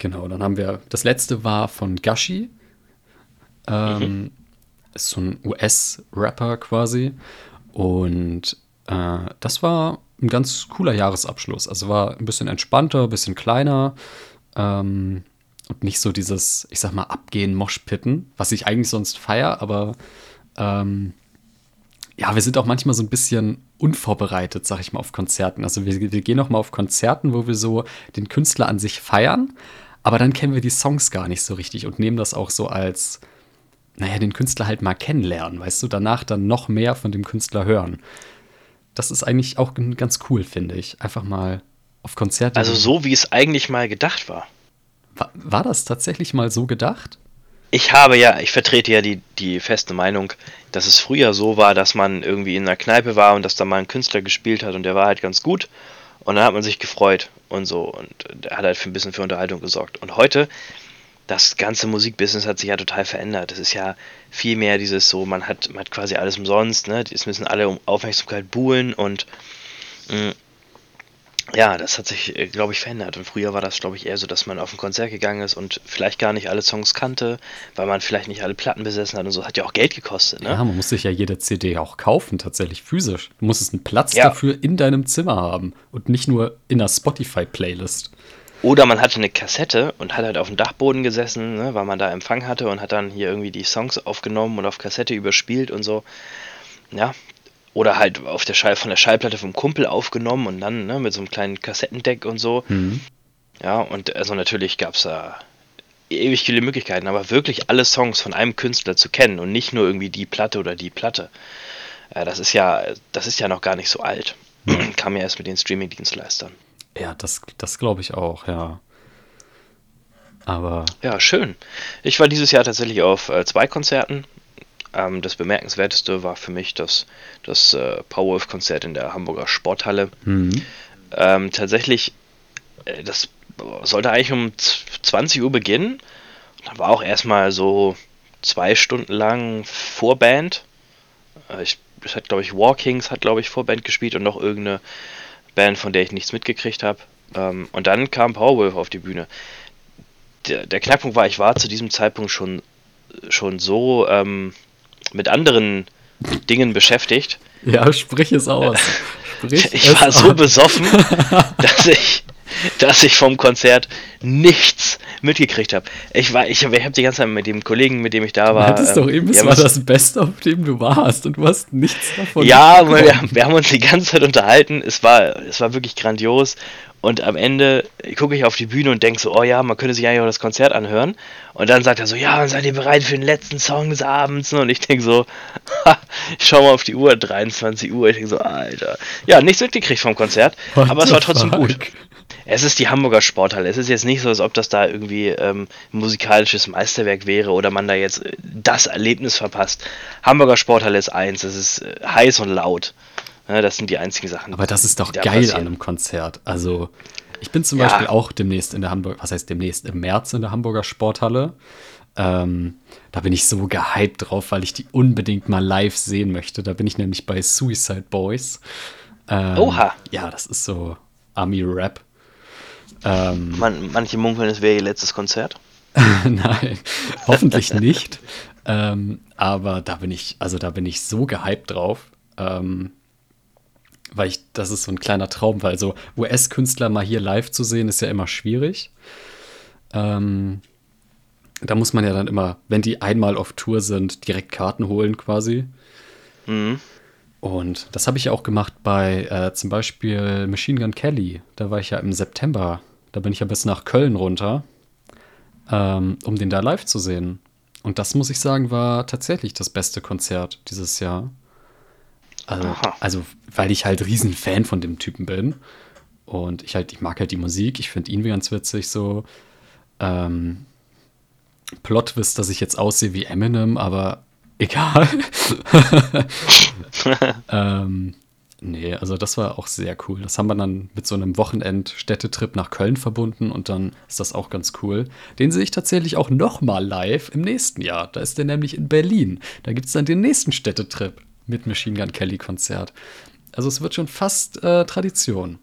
genau, dann haben wir, das letzte war von Gashi. Ähm, mhm. Ist so ein US-Rapper quasi. Und äh, das war ein ganz cooler Jahresabschluss. Also war ein bisschen entspannter, ein bisschen kleiner ähm, und nicht so dieses, ich sag mal, Abgehen, Moschpitten, was ich eigentlich sonst feier, aber ähm, ja, wir sind auch manchmal so ein bisschen unvorbereitet, sag ich mal, auf Konzerten. Also wir, wir gehen auch mal auf Konzerten, wo wir so den Künstler an sich feiern, aber dann kennen wir die Songs gar nicht so richtig und nehmen das auch so als, naja, den Künstler halt mal kennenlernen, weißt du, danach dann noch mehr von dem Künstler hören das ist eigentlich auch ganz cool, finde ich. Einfach mal auf Konzerte.
Also so, wie es eigentlich mal gedacht war.
War, war das tatsächlich mal so gedacht?
Ich habe ja, ich vertrete ja die, die feste Meinung, dass es früher so war, dass man irgendwie in einer Kneipe war und dass da mal ein Künstler gespielt hat und der war halt ganz gut. Und dann hat man sich gefreut und so. Und der hat halt für ein bisschen für Unterhaltung gesorgt. Und heute das ganze Musikbusiness hat sich ja total verändert. Es ist ja viel mehr dieses so, man hat, man hat quasi alles umsonst, ne? Es müssen alle um Aufmerksamkeit buhlen und mh, mm, ja, das hat sich, äh, glaube ich, verändert. Und früher war das, glaube ich, eher so, dass man auf ein Konzert gegangen ist und vielleicht gar nicht alle Songs kannte, weil man vielleicht nicht alle Platten besessen hat und so. Hat ja auch Geld gekostet, ne?
Ja, man muss sich ja jede CD auch kaufen, tatsächlich physisch. Du musstest einen Platz ja. dafür in deinem Zimmer haben und nicht nur in einer Spotify-Playlist.
Oder man hatte eine Kassette und hat halt auf dem Dachboden gesessen, ne, weil man da Empfang hatte und hat dann hier irgendwie die Songs aufgenommen und auf Kassette überspielt und so. Ja. Oder halt auf der Schall von der Schallplatte vom Kumpel aufgenommen und dann ne, mit so einem kleinen Kassettendeck und so. Mhm. Ja, und also natürlich gab es da ewig viele Möglichkeiten, aber wirklich alle Songs von einem Künstler zu kennen und nicht nur irgendwie die Platte oder die Platte. Äh, das ist ja, das ist ja noch gar nicht so alt. Mhm. Kam ja erst mit den Streaming-Dienstleistern.
Ja, das, das glaube ich auch, ja. Aber.
Ja, schön. Ich war dieses Jahr tatsächlich auf äh, zwei Konzerten. Ähm, das bemerkenswerteste war für mich das, das äh, Powerwolf-Konzert in der Hamburger Sporthalle. Mhm. Ähm, tatsächlich, äh, das sollte eigentlich um 20 Uhr beginnen. Da war auch erstmal so zwei Stunden lang Vorband. Äh, ich das hat glaube ich Walkings hat glaube ich Vorband gespielt und noch irgendeine Band, von der ich nichts mitgekriegt habe. Ähm, und dann kam Powerwolf auf die Bühne. Der, der, Knackpunkt war, ich war zu diesem Zeitpunkt schon, schon so ähm, mit anderen Dingen beschäftigt.
Ja, sprich es aus.
Sprich ich war so besoffen, dass ich, dass ich vom Konzert nichts mitgekriegt habe. Ich war, ich, ich habe die ganze Zeit mit dem Kollegen, mit dem ich da war.
Du hattest ähm, doch eben, es war das Beste, auf dem du warst und du hast nichts davon.
Ja, wir, wir, haben uns die ganze Zeit unterhalten. Es war, es war wirklich grandios. Und am Ende gucke ich auf die Bühne und denke so, oh ja, man könnte sich eigentlich auch das Konzert anhören. Und dann sagt er so, ja, seid ihr bereit für den letzten Song des Abends? Und ich denke so, ich schaue mal auf die Uhr, 23 Uhr. Ich denke so, Alter. Ja, nichts mitgekriegt vom Konzert, What aber es war trotzdem fuck? gut. Es ist die Hamburger Sporthalle. Es ist jetzt nicht so, als ob das da irgendwie ähm, musikalisches Meisterwerk wäre oder man da jetzt äh, das Erlebnis verpasst. Hamburger Sporthalle ist eins. Es ist äh, heiß und laut. Ja, das sind die einzigen Sachen.
Aber das ist doch geil passieren. an einem Konzert. Also, ich bin zum ja. Beispiel auch demnächst in der Hamburg, was heißt demnächst im März in der Hamburger Sporthalle. Ähm, da bin ich so gehypt drauf, weil ich die unbedingt mal live sehen möchte. Da bin ich nämlich bei Suicide Boys.
Ähm, Oha.
Ja, das ist so Ami-Rap.
Ähm, Man, manche munkeln, es wäre ihr letztes Konzert.
Nein, hoffentlich nicht. Ähm, aber da bin ich, also da bin ich so gehypt drauf. Ähm, weil ich, das ist so ein kleiner Traum, weil so US-Künstler mal hier live zu sehen, ist ja immer schwierig. Ähm, da muss man ja dann immer, wenn die einmal auf Tour sind, direkt Karten holen quasi. Mhm. Und das habe ich ja auch gemacht bei äh, zum Beispiel Machine Gun Kelly. Da war ich ja im September. Da bin ich ja bis nach Köln runter, ähm, um den da live zu sehen. Und das muss ich sagen, war tatsächlich das beste Konzert dieses Jahr. Also, also, weil ich halt riesen Fan von dem Typen bin. Und ich halt, ich mag halt die Musik, ich finde ihn ganz witzig so. Ähm, Plot wisst, dass ich jetzt aussehe wie Eminem, aber egal. ähm, nee, also das war auch sehr cool. Das haben wir dann mit so einem Wochenend-Städtetrip nach Köln verbunden und dann ist das auch ganz cool. Den sehe ich tatsächlich auch nochmal live im nächsten Jahr. Da ist der nämlich in Berlin. Da gibt es dann den nächsten Städtetrip mit Machine Gun Kelly Konzert. Also es wird schon fast äh, Tradition.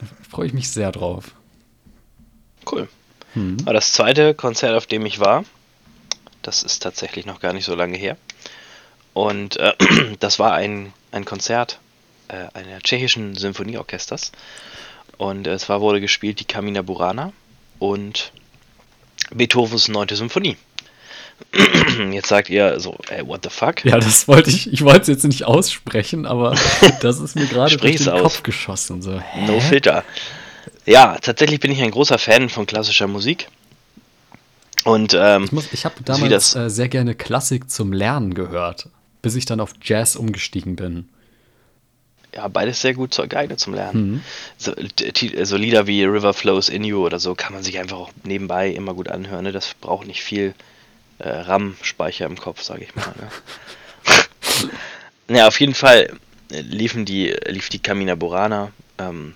Da freue ich mich sehr drauf.
Cool. Hm. Aber das zweite Konzert, auf dem ich war, das ist tatsächlich noch gar nicht so lange her. Und äh, das war ein, ein Konzert äh, einer tschechischen Symphonieorchesters. Und äh, es war, wurde gespielt die Kamina Burana und Beethovens 9. Symphonie. Jetzt sagt ihr so, ey, what the fuck?
Ja, das wollte ich, ich wollte es jetzt nicht aussprechen, aber das ist mir gerade durch den aus. Kopf geschossen. So,
hä? No filter. Ja, tatsächlich bin ich ein großer Fan von klassischer Musik. Und ähm,
ich, ich habe damals äh, sehr gerne Klassik zum Lernen gehört, bis ich dann auf Jazz umgestiegen bin.
Ja, beides sehr gut geeignet zum Lernen. Mhm. So, so, Lieder wie River Flows in You oder so kann man sich einfach auch nebenbei immer gut anhören. Ne? Das braucht nicht viel äh, RAM-Speicher im Kopf, sage ich mal. Ne? ja, auf jeden Fall liefen die, lief die Camina Burana ähm,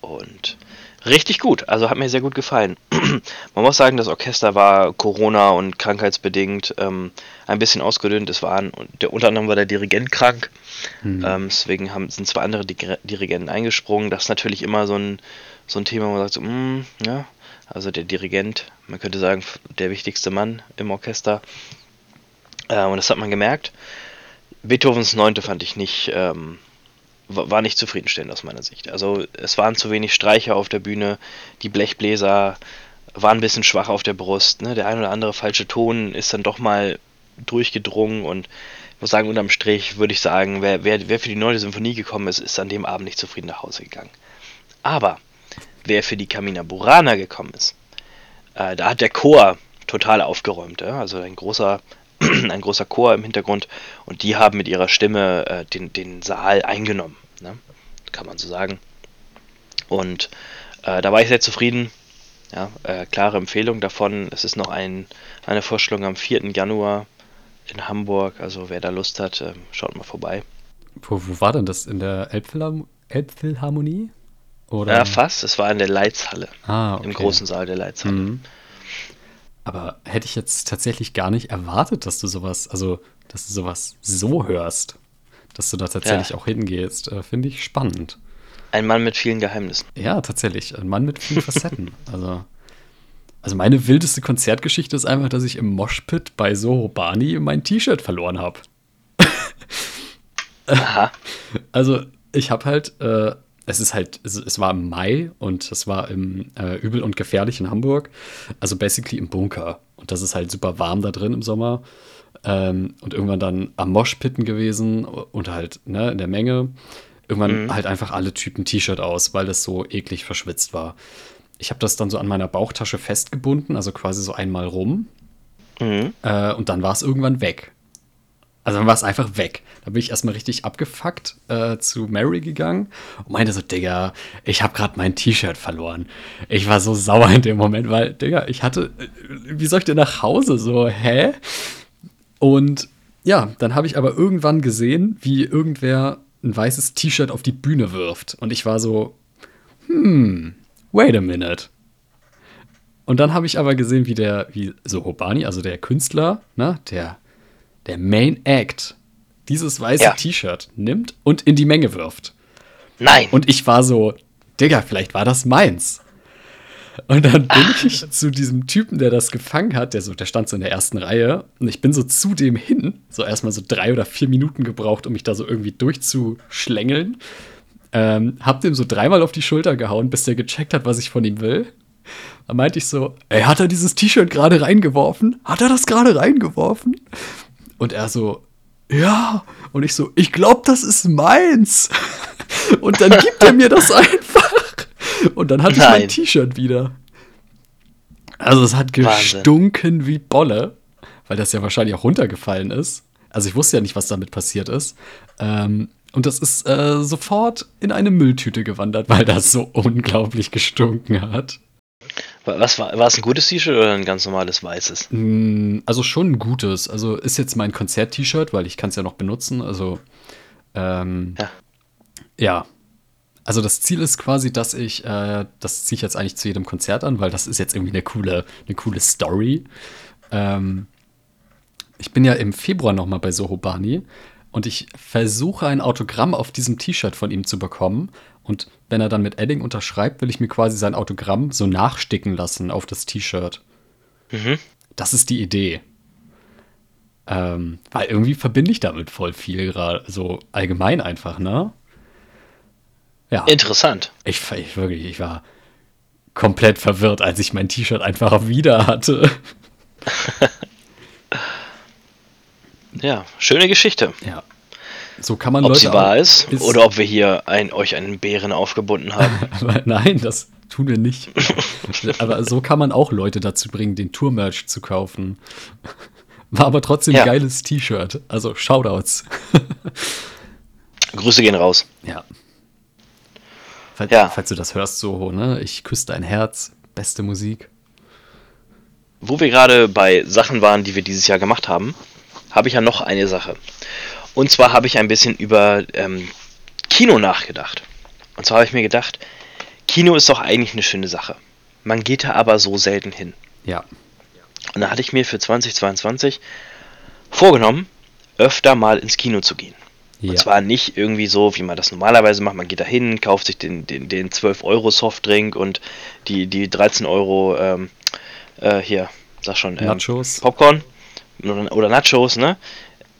und richtig gut. Also hat mir sehr gut gefallen. Man muss sagen, das Orchester war Corona und krankheitsbedingt ähm, ein bisschen ausgedünnt. Es waren, der, unter anderem war der Dirigent krank. Mhm. Ähm, deswegen haben, sind zwei andere Dirigenten eingesprungen. Das ist natürlich immer so ein, so ein Thema, wo man sagt, so, mm, ja, also der Dirigent, man könnte sagen, der wichtigste Mann im Orchester. Äh, und das hat man gemerkt. Beethovens Neunte fand ich nicht, ähm, war nicht zufriedenstellend aus meiner Sicht. Also es waren zu wenig Streicher auf der Bühne, die Blechbläser waren ein bisschen schwach auf der Brust. Ne? Der ein oder andere falsche Ton ist dann doch mal durchgedrungen und ich muss sagen, unterm Strich würde ich sagen, wer, wer, wer für die neue Symphonie gekommen ist, ist an dem Abend nicht zufrieden nach Hause gegangen. Aber wer für die Kamina Burana gekommen ist, äh, da hat der Chor total aufgeräumt. Ja? Also ein großer, ein großer Chor im Hintergrund und die haben mit ihrer Stimme äh, den, den Saal eingenommen. Ne? Kann man so sagen. Und äh, da war ich sehr zufrieden. Ja, äh, klare Empfehlung davon. Es ist noch ein, eine Vorstellung am 4. Januar in Hamburg. Also wer da Lust hat, ähm, schaut mal vorbei.
Wo, wo war denn das? In der Elbphilharmonie?
Oder? Ja, fast. Es war in der Leitzhalle. Ah, okay. Im großen Saal der Leitzhalle. Mhm.
Aber hätte ich jetzt tatsächlich gar nicht erwartet, dass du sowas, also dass du sowas so hörst, dass du da tatsächlich
Ja.
auch hingehst, äh, finde ich spannend.
Ein Mann mit vielen Geheimnissen.
Ja, tatsächlich. Ein Mann mit vielen Facetten. also, also meine wildeste Konzertgeschichte ist einfach, dass ich im Moshpit bei Soho Bani mein T-Shirt verloren habe.
Aha.
Also ich habe halt, äh, es ist halt, es, es war im Mai und es war im äh, Übel und Gefährlich in Hamburg. Also basically im Bunker. Und das ist halt super warm da drin im Sommer. Ähm, und irgendwann dann am Moshpitten gewesen und halt ne, in der Menge. Irgendwann halt einfach alle Typen T-Shirt aus, weil das so eklig verschwitzt war. Ich habe das dann so an meiner Bauchtasche festgebunden, also quasi so einmal rum.
Mhm.
Äh, und dann war es irgendwann weg. Also dann war es einfach weg. Da bin ich erstmal richtig abgefuckt äh, zu Mary gegangen und meinte so, Digga, ich habe gerade mein T-Shirt verloren. Ich war so sauer in dem Moment, weil, Digga, ich hatte, äh, wie soll ich denn nach Hause? So, hä? Und ja, dann habe ich aber irgendwann gesehen, wie irgendwer ein weißes T-Shirt auf die Bühne wirft. Und ich war so, hm, wait a minute. Und dann habe ich aber gesehen, wie der, wie so Hobani, also der Künstler, ne, der, der Main Act, dieses weiße
Ja.
T-Shirt nimmt und in die Menge wirft.
Nein.
Und ich war so, Digga, vielleicht war das meins. Und dann bin ich zu diesem Typen, der das gefangen hat, der so, der stand so in der ersten Reihe, und ich bin so zu dem hin, so erstmal so drei oder vier Minuten gebraucht, um mich da so irgendwie durchzuschlängeln. Ähm, hab dem so dreimal auf die Schulter gehauen, bis der gecheckt hat, was ich von ihm will. Dann meinte ich so, ey, hat er dieses T-Shirt gerade reingeworfen? Hat er das gerade reingeworfen? Und er so, ja. Und ich so, ich glaube, das ist meins. Und dann gibt er mir das einfach. Und dann hatte ich mein
Nein.
T-Shirt wieder. Also es hat
Wahnsinn.
gestunken wie Bolle, weil das ja wahrscheinlich auch runtergefallen ist. Also ich wusste ja nicht, was damit passiert ist. Ähm, und das ist äh, sofort in eine Mülltüte gewandert, weil das so unglaublich gestunken hat.
Was war, war es ein gutes T-Shirt oder ein ganz normales weißes?
Mm, Also schon ein gutes. Also ist jetzt mein Konzert-T-Shirt, weil ich kann es ja noch benutzen. Also ähm,
Ja.
ja. Also das Ziel ist quasi, dass ich, äh, das ziehe ich jetzt eigentlich zu jedem Konzert an, weil das ist jetzt irgendwie eine coole, eine coole Story. Ähm, ich bin ja im Februar noch mal bei Soho Bani und ich versuche ein Autogramm auf diesem T-Shirt von ihm zu bekommen. Und wenn er dann mit Edding unterschreibt, will ich mir quasi sein Autogramm so nachsticken lassen auf das T-Shirt.
Mhm.
Das ist die Idee. Ähm, weil irgendwie verbinde ich damit voll viel gerade, so allgemein einfach, ne? Ja,
Interessant.
ich, war- ich wirklich, ich war komplett verwirrt, als ich mein T-Shirt einfach wieder hatte.
Ja, schöne Geschichte.
Ja. So kann man
Ob
Leute
sie wahr
auch
ist oder ob wir hier ein, euch einen Bären aufgebunden haben.
Nein, das tun wir nicht. aber so kann man auch Leute dazu bringen, den Tour-Merch zu kaufen. War aber trotzdem
Ja.
ein geiles T-Shirt. Also Shoutouts.
Grüße gehen raus.
Ja. Falls,
Ja.
falls du das hörst, Soho, ne? Ich küsse dein Herz. Beste Musik.
Wo wir gerade bei Sachen waren, die wir dieses Jahr gemacht haben, habe ich ja noch eine Sache. Und zwar habe ich ein bisschen über ähm, Kino nachgedacht. Und zwar habe ich mir gedacht, Kino ist doch eigentlich eine schöne Sache. Man geht da aber so selten hin.
Ja.
Und da hatte ich mir für 2022 vorgenommen, öfter mal ins Kino zu gehen.
ja.
Und zwar nicht irgendwie so, wie man das normalerweise macht. Man geht da hin, kauft sich den, den, den 12 Euro Softdrink und die, die 13 Euro, ähm, äh, hier, sag schon, ähm,
Nachos.
Popcorn oder, oder Nachos, ne?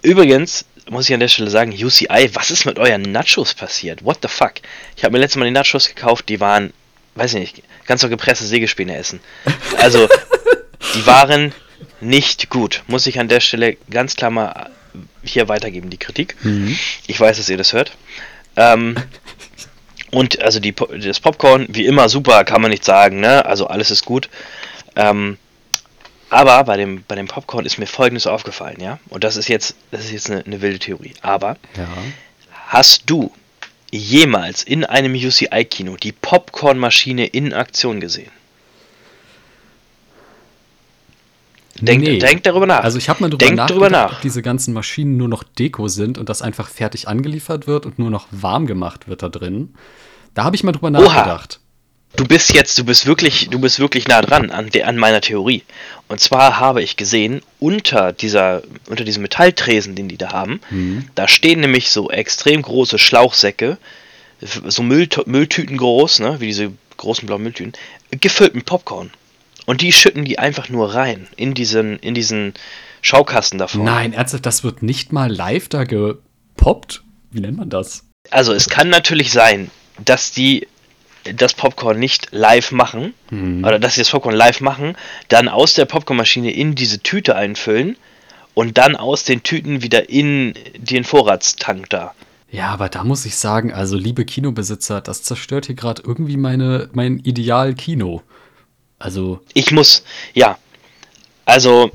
Übrigens, muss ich an der Stelle sagen, UCI, was ist mit euren Nachos passiert? What the fuck? Ich habe mir letztes Mal die Nachos gekauft, die waren, weiß ich nicht, kannst doch gepresste Sägespäne essen. Also, die waren nicht gut. Muss ich an der Stelle ganz klar mal hier weitergeben, die Kritik.
Mhm.
Ich weiß, dass ihr das hört. Ähm, und also die, das Popcorn, wie immer super, kann man nicht sagen, ne? Also alles ist gut. Ähm, aber bei dem, bei dem Popcorn ist mir folgendes aufgefallen, ja? Und das ist jetzt, das ist jetzt eine, eine wilde Theorie. Aber
Ja.
hast du jemals in einem UCI-Kino die Popcornmaschine in Aktion gesehen? Denk,
Nee.
denk darüber nach.
Also ich habe mal drüber
Denk
nachgedacht,
drüber nach.
ob diese ganzen Maschinen nur noch Deko sind und das einfach fertig angeliefert wird und nur noch warm gemacht wird da drin. Da habe ich mal drüber
Oha.
nachgedacht.
Du bist jetzt, du bist wirklich, du bist wirklich nah dran an, der, an meiner Theorie. Und zwar habe ich gesehen, unter dieser, unter diesem Metalltresen, den die da haben,
Mhm.
da stehen nämlich so extrem große Schlauchsäcke, so Müll, Mülltüten groß, ne, wie diese großen blauen Mülltüten, gefüllt mit Popcorn. Und die schütten die einfach nur rein in diesen, in diesen Schaukasten davon.
Nein, ernsthaft, das wird nicht mal live da gepoppt? Wie nennt man das?
Also es kann natürlich sein, dass die das Popcorn nicht live machen,
Mhm.
oder dass sie das Popcorn live machen, dann aus der Popcornmaschine in diese Tüte einfüllen und dann aus den Tüten wieder in den Vorratstank da.
Ja, aber da muss ich sagen, also liebe Kinobesitzer, das zerstört hier gerade irgendwie meine, mein Ideal-Kino. Also,
Ich muss, ja, also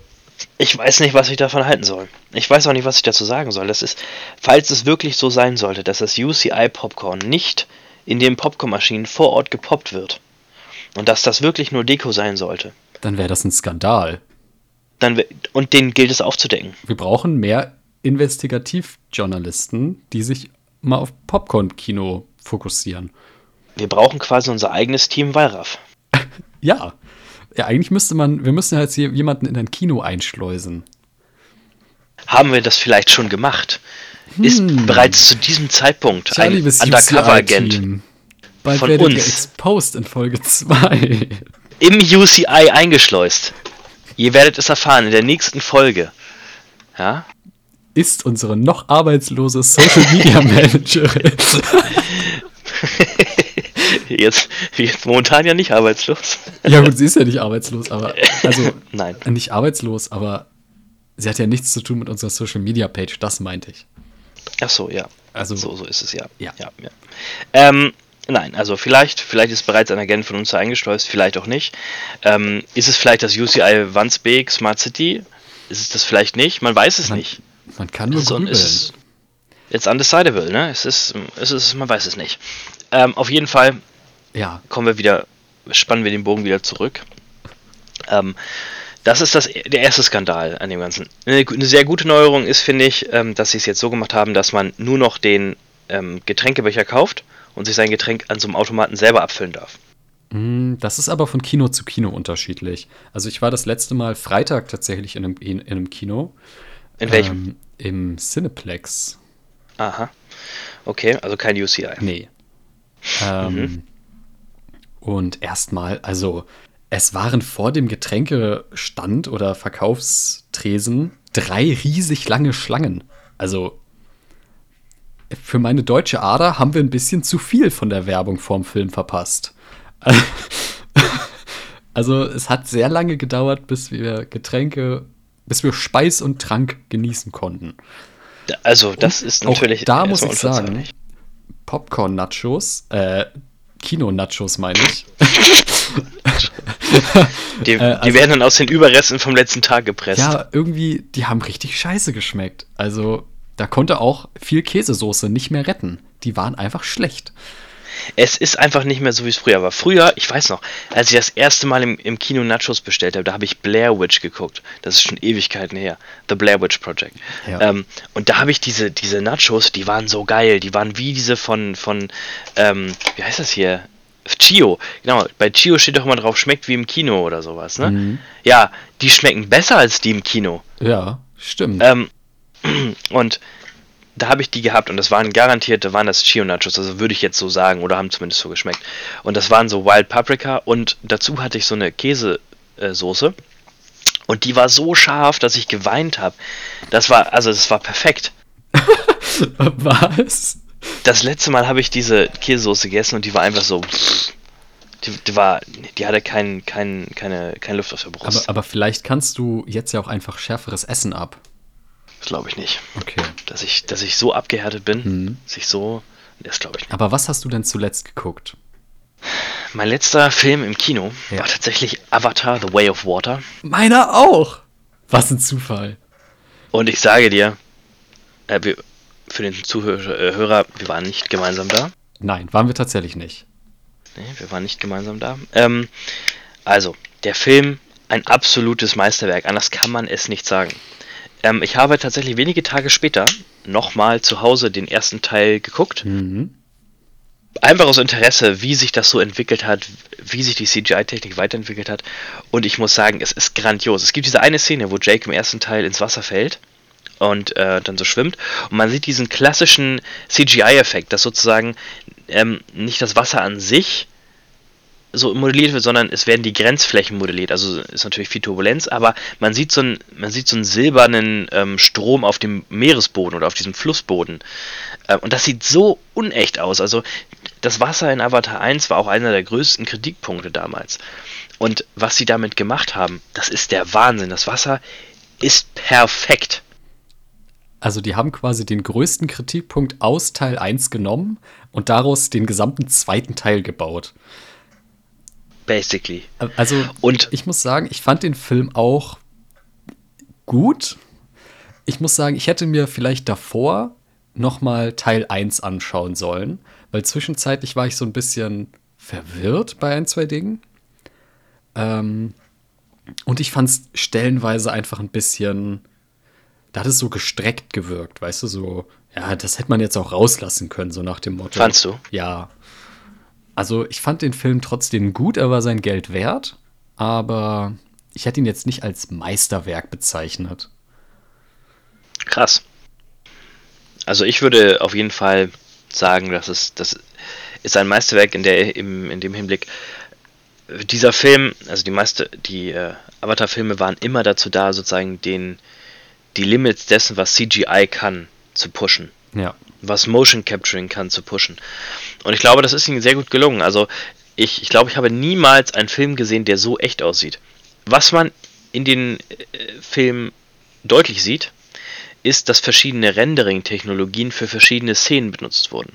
ich weiß nicht, was ich davon halten soll. Ich weiß auch nicht, was ich dazu sagen soll. Das ist, falls es wirklich so sein sollte, dass das UCI-Popcorn nicht in den Popcornmaschinen vor Ort gepoppt wird und dass das wirklich nur Deko sein sollte,
dann wäre das ein Skandal.
dann und den gilt es aufzudecken.
Wir brauchen mehr Investigativjournalisten, die sich mal auf Popcorn-Kino fokussieren.
Wir brauchen quasi unser eigenes Team Wallraff.
Ja. Ja, eigentlich müsste man, wir müssen jetzt hier jemanden in ein Kino einschleusen.
Haben wir das vielleicht schon gemacht? Ist bereits zu diesem Zeitpunkt ein Undercover-Agent.
Bald
von
werdet ihr
uns.
exposed in Folge 2.
im UCI eingeschleust. Ihr werdet es erfahren in der nächsten Folge. Ja?
Ist unsere noch arbeitslose Social Media Managerin.
Jetzt, jetzt momentan ja nicht arbeitslos.
ja, gut, sie ist ja nicht arbeitslos, aber. Also,
Nein.
nicht arbeitslos, aber sie hat ja nichts zu tun mit unserer Social Media Page, das meinte ich.
Ach so, ja.
Also-
so, so ist es ja.
Ja.
ja, ja. Ähm, nein, also vielleicht, vielleicht ist bereits ein Agent von uns da eingeschleust, vielleicht auch nicht. Ähm, ist es vielleicht das UCI Wandsbek Smart City? Ist es das vielleicht nicht? Man weiß es
Man-
nicht.
Man kann nur
So,
grübeln.
es ist undecidable, ne? Es ist, es ist, man weiß es nicht. Ähm, auf jeden Fall
Ja,
kommen wir wieder, spannen wir den Bogen wieder zurück. Ähm, das ist das, der erste Skandal an dem Ganzen. Eine, eine sehr gute Neuerung ist, finde ich, ähm, dass sie es jetzt so gemacht haben, dass man nur noch den ähm, Getränkebecher kauft und sich sein Getränk an so einem Automaten selber abfüllen darf.
Mm, Das ist aber von Kino zu Kino unterschiedlich. Also ich war das letzte Mal Freitag tatsächlich in einem, in, in einem Kino.
In welchem?
Ähm, Im Cineplex.
Aha. Okay, also kein UCI.
Nee. Ähm,
Mhm.
Und erstmal, also es waren vor dem Getränkestand oder Verkaufstresen drei riesig lange Schlangen. Also für meine deutsche Ader haben wir ein bisschen zu viel von der Werbung vorm Film verpasst. Also es hat sehr lange gedauert, bis wir Getränke, bis wir Speis und Trank genießen konnten.
Also, das ist
auch
natürlich.
da muss ich sagen. Popcorn-Nachos, äh, Kino-Nachos meine ich.
Die,
äh,
die
also-
werden dann aus den Überresten vom letzten Tag gepresst.
Ja, irgendwie, die haben richtig scheiße geschmeckt. Also, da konnte auch viel Käsesoße nicht mehr retten. Die waren einfach schlecht.
Es ist einfach nicht mehr so, wie es früher war. Früher, ich weiß noch, als ich das erste Mal im, im Kino Nachos bestellt habe, da habe ich Blair Witch geguckt. Das ist schon Ewigkeiten her. The Blair Witch Project.
Ja.
Ähm, und da habe ich diese, diese Nachos, die waren so geil. Die waren wie diese von, von ähm, wie heißt das hier? Chio. Genau, bei Chio steht doch immer drauf, schmeckt wie im Kino oder sowas, ne?
Mhm.
Ja, die schmecken besser als die im Kino.
Ja, stimmt.
Ähm, und da habe ich die gehabt und das waren garantiert, da waren das Chio Nachos, also würde ich jetzt so sagen, oder haben zumindest so geschmeckt. Und das waren so Wild Paprika und dazu hatte ich so eine Käsesoße und die war so scharf, dass ich geweint habe. Das war, also das war perfekt.
Was?
Das letzte Mal habe ich diese Käsesoße gegessen und die war einfach so, die, die war, die hatte kein, kein, keine, keine Luft auf der
Aber,
Brust.
aber vielleicht kannst du jetzt ja auch einfach schärferes Essen ab.
Das glaube ich nicht.
Okay.
Dass ich, dass ich so abgehärtet bin,
Mhm.
dass ich so, das glaube ich nicht.
Aber was hast du denn zuletzt geguckt?
Mein letzter Film im Kino
Ja.
war tatsächlich Avatar The Way of Water.
Meiner auch! Was ein Zufall.
Und ich sage dir, äh, für den Zuhörer, äh, wir waren nicht gemeinsam da.
Nein, waren wir tatsächlich nicht.
Nee, wir waren nicht gemeinsam da. Ähm, also, der Film, ein absolutes Meisterwerk, anders kann man es nicht sagen. Ähm, ich habe tatsächlich wenige Tage später nochmal zu Hause den ersten Teil geguckt.
Mhm.
einfach aus Interesse, wie sich das so entwickelt hat, wie sich die CGI-Technik weiterentwickelt hat. Und ich muss sagen, es ist grandios. Es gibt diese eine Szene, wo Jake im ersten Teil ins Wasser fällt und äh, dann so schwimmt. Und man sieht diesen klassischen CGI-Effekt, dass sozusagen ähm, nicht das Wasser an sich so modelliert wird, sondern es werden die Grenzflächen modelliert. Also ist natürlich viel Turbulenz, aber man sieht so einen, man sieht so einen silbernen ähm, Strom auf dem Meeresboden oder auf diesem Flussboden. Äh, und das sieht so unecht aus. Also das Wasser in Avatar 1 war auch einer der größten Kritikpunkte damals. Und was sie damit gemacht haben, das ist der Wahnsinn. Das Wasser ist perfekt.
Also die haben quasi den größten Kritikpunkt aus Teil 1 genommen und daraus den gesamten zweiten Teil gebaut.
Basically.
Also, und ich muss sagen, ich fand den Film auch gut. Ich muss sagen, ich hätte mir vielleicht davor noch mal Teil 1 anschauen sollen, weil zwischenzeitlich war ich so ein bisschen verwirrt bei ein, zwei Dingen. Ähm, und ich fand es stellenweise einfach ein bisschen, da hat es so gestreckt gewirkt, weißt du, so, ja, das hätte man jetzt auch rauslassen können, so nach dem Motto.
Fandst du?
Ja. Also ich fand den Film trotzdem gut, er war sein Geld wert, aber ich hätte ihn jetzt nicht als Meisterwerk bezeichnet.
Krass. Also ich würde auf jeden Fall sagen, dass es das ist ein Meisterwerk in der im, in dem Hinblick. Dieser Film, also die meiste, die äh, Avatar-Filme waren immer dazu da, sozusagen den die Limits dessen, was CGI kann, zu pushen.
Ja
was Motion Capturing kann, zu pushen. Und ich glaube, das ist ihnen sehr gut gelungen. Also ich, ich glaube, ich habe niemals einen Film gesehen, der so echt aussieht. Was man in den äh, Filmen deutlich sieht, ist, dass verschiedene Rendering-Technologien für verschiedene Szenen benutzt wurden.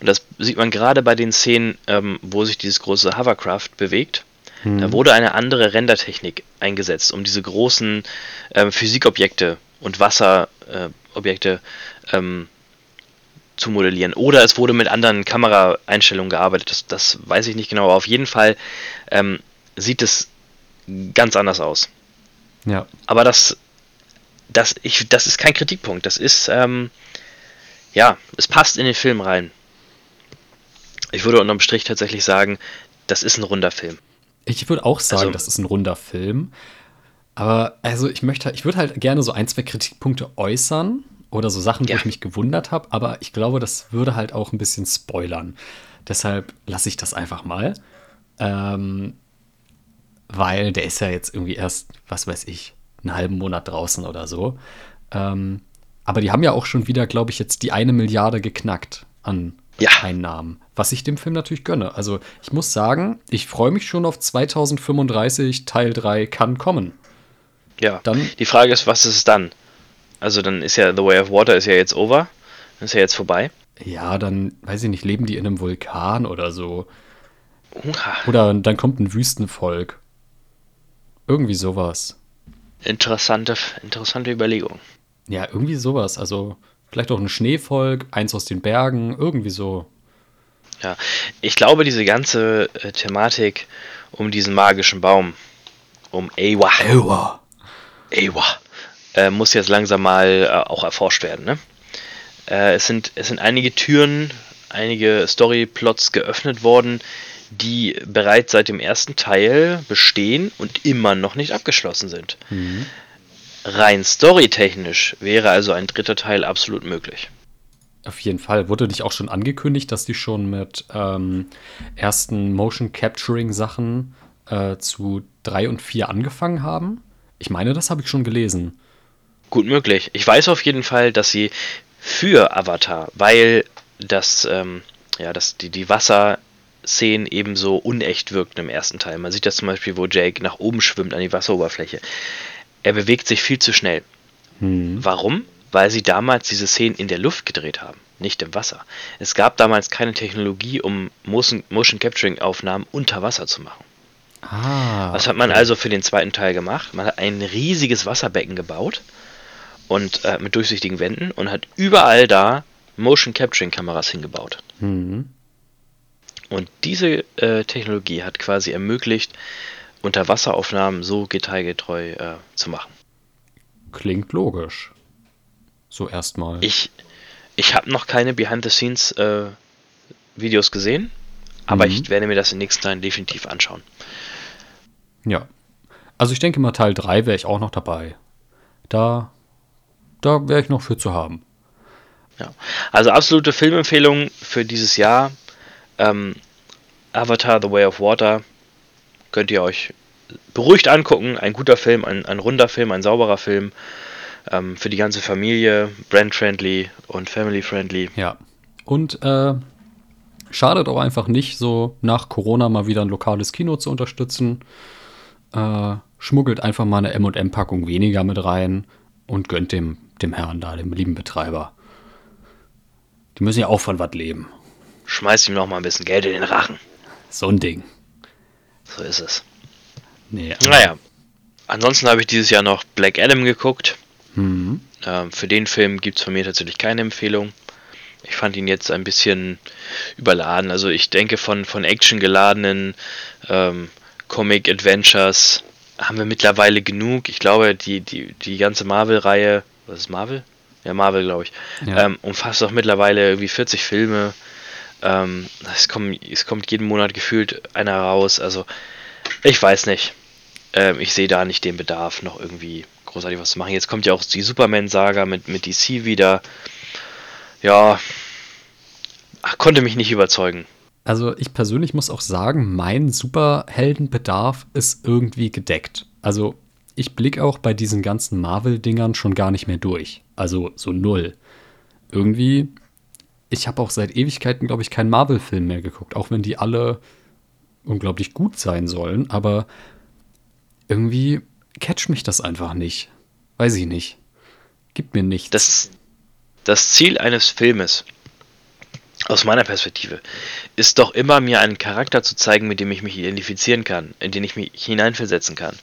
Und das sieht man gerade bei den Szenen, ähm, wo sich dieses große Hovercraft bewegt. Hm. Da wurde eine andere Rendertechnik eingesetzt, um diese großen ähm, Physikobjekte und Wasserobjekte äh, ähm, zu modellieren. Oder es wurde mit anderen Kameraeinstellungen gearbeitet. Das, das weiß ich nicht genau, aber auf jeden Fall ähm, sieht es ganz anders aus.
Ja.
Aber das, das, ich, das ist kein Kritikpunkt. Das ist, ähm, ja, es passt in den Film rein. Ich würde unterm Strich tatsächlich sagen, das ist ein runder Film.
Ich würde auch sagen, also, das ist ein runder Film. Aber also ich möchte, ich würde halt gerne so ein, zwei Kritikpunkte äußern oder so Sachen, ja. wo ich mich gewundert habe, aber ich glaube, das würde halt auch ein bisschen spoilern. Deshalb lasse ich das einfach mal. Ähm, weil der ist ja jetzt irgendwie erst, was weiß ich, einen halben Monat draußen oder so. Ähm, aber die haben ja auch schon wieder, glaube ich, jetzt die eine Milliarde geknackt an ja. Einnahmen, was ich dem Film natürlich gönne. Also ich muss sagen, ich freue mich schon auf 2035, Teil 3 kann kommen.
Ja, dann, die Frage ist, was ist es dann? Also dann ist ja The Way of Water ist ja jetzt over. Ist ja jetzt vorbei.
Ja, dann, weiß ich nicht, leben die in einem Vulkan oder so. Oder dann kommt ein Wüstenvolk. Irgendwie sowas.
Interessante, interessante Überlegung.
Ja, irgendwie sowas. Also vielleicht auch ein Schneevolk, eins aus den Bergen, irgendwie so.
Ja, ich glaube, diese ganze äh, Thematik um diesen magischen Baum, um Ewa.
Ewa.
Ewa äh, muss jetzt langsam mal äh, auch erforscht werden. Ne? Äh, es, sind, es sind einige Türen, einige Storyplots geöffnet worden, die bereits seit dem ersten Teil bestehen und immer noch nicht abgeschlossen sind. Mhm. Rein storytechnisch wäre also ein dritter Teil absolut möglich.
Auf jeden Fall. Wurde nicht auch schon angekündigt, dass die schon mit ähm, ersten Motion Capturing Sachen äh, zu 3 und 4 angefangen haben? Ich meine, das habe ich schon gelesen.
Gut möglich. Ich weiß auf jeden Fall, dass sie für Avatar, weil das, ähm, ja, dass die, die Wasserszenen ebenso unecht wirkten im ersten Teil. Man sieht das zum Beispiel, wo Jake nach oben schwimmt an die Wasseroberfläche. Er bewegt sich viel zu schnell. Hm. Warum? Weil sie damals diese Szenen in der Luft gedreht haben, nicht im Wasser. Es gab damals keine Technologie, um Motion, Motion Capturing Aufnahmen unter Wasser zu machen. Ah, Was hat man okay. also für den zweiten Teil gemacht? Man hat ein riesiges Wasserbecken gebaut und äh, mit durchsichtigen Wänden und hat überall da Motion Capturing Kameras hingebaut. Mhm. Und diese äh, Technologie hat quasi ermöglicht, Unterwasseraufnahmen so detailgetreu äh, zu machen.
Klingt logisch. So erstmal.
Ich, ich habe noch keine Behind the Scenes äh, Videos gesehen, aber
Mhm.
ich werde mir das in den nächsten Tagen definitiv anschauen.
Ja. Also ich denke mal, Teil 3 wäre ich auch noch dabei. Da, da wäre ich noch für zu haben.
Ja. Also absolute Filmempfehlung für dieses Jahr. Ähm, Avatar The Way of Water könnt ihr euch beruhigt angucken. Ein guter Film, ein, ein runder Film, ein sauberer Film. Ähm, für die ganze Familie, brand-friendly und family-friendly.
Ja. Und äh, schadet auch einfach nicht, so nach Corona mal wieder ein lokales Kino zu unterstützen. Äh, schmuggelt einfach mal eine MM-Packung weniger mit rein und gönnt dem, dem Herrn da, dem lieben Betreiber. Die müssen ja auch von was leben.
Schmeißt ihm noch mal ein bisschen Geld in den Rachen.
So ein Ding.
So ist es.
Nee.
Naja. Ansonsten habe ich dieses Jahr noch Black Adam geguckt.
Mhm.
Ähm, für den Film gibt es von mir tatsächlich keine Empfehlung. Ich fand ihn jetzt ein bisschen überladen. Also ich denke von, von Action geladenen ähm, Comic Adventures haben wir mittlerweile genug. Ich glaube, die, die, die ganze Marvel-Reihe, was ist Marvel? Ja, Marvel, glaube ich,
Ja.
ähm, umfasst auch mittlerweile irgendwie 40 Filme. Ähm, es, kommen, es kommt jeden Monat gefühlt einer raus. Also ich weiß nicht. Ähm, ich sehe da nicht den Bedarf, noch irgendwie großartig was zu machen. Jetzt kommt ja auch die Superman-Saga mit, mit DC wieder. Ja, ach, konnte mich nicht überzeugen.
Also ich persönlich muss auch sagen, mein Superheldenbedarf ist irgendwie gedeckt. Also ich blicke auch bei diesen ganzen Marvel-Dingern schon gar nicht mehr durch. Also so null. Irgendwie, ich habe auch seit Ewigkeiten, glaube ich, keinen Marvel-Film mehr geguckt, auch wenn die alle unglaublich gut sein sollen, aber irgendwie catcht mich das einfach nicht. Weiß ich nicht. Gibt mir nichts.
Das, das Ziel eines Filmes, aus meiner Perspektive, ist doch immer, mir einen Charakter zu zeigen, mit dem ich mich identifizieren kann, in den ich mich hineinversetzen kann.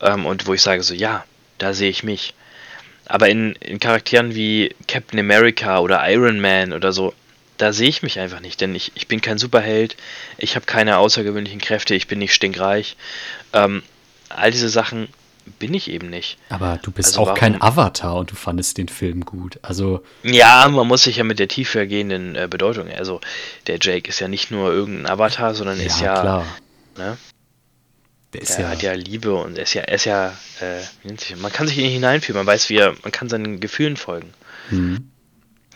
Ähm, und wo ich sage so, ja, da sehe ich mich. Aber in, in Charakteren wie Captain America oder Iron Man oder so, da sehe ich mich einfach nicht, denn ich, ich bin kein Superheld, ich habe keine außergewöhnlichen Kräfte, ich bin nicht stinkreich. Ähm, all diese Sachen bin ich eben nicht.
aber du bist
Also
auch
warum-
kein Avatar und du fandest den Film gut. Also
Ja, man muss sich ja mit der tiefergehenden äh, Bedeutung, also der Jake ist ja nicht nur irgendein Avatar, sondern ist ja,
klar.
ne,
Der ist
er
ja,
hat ja Liebe und er ist ja, er ist ja, äh, wie nennt sich, man kann sich in ihn hineinfühlen, man weiß, wie er, man kann seinen Gefühlen folgen.
Hm.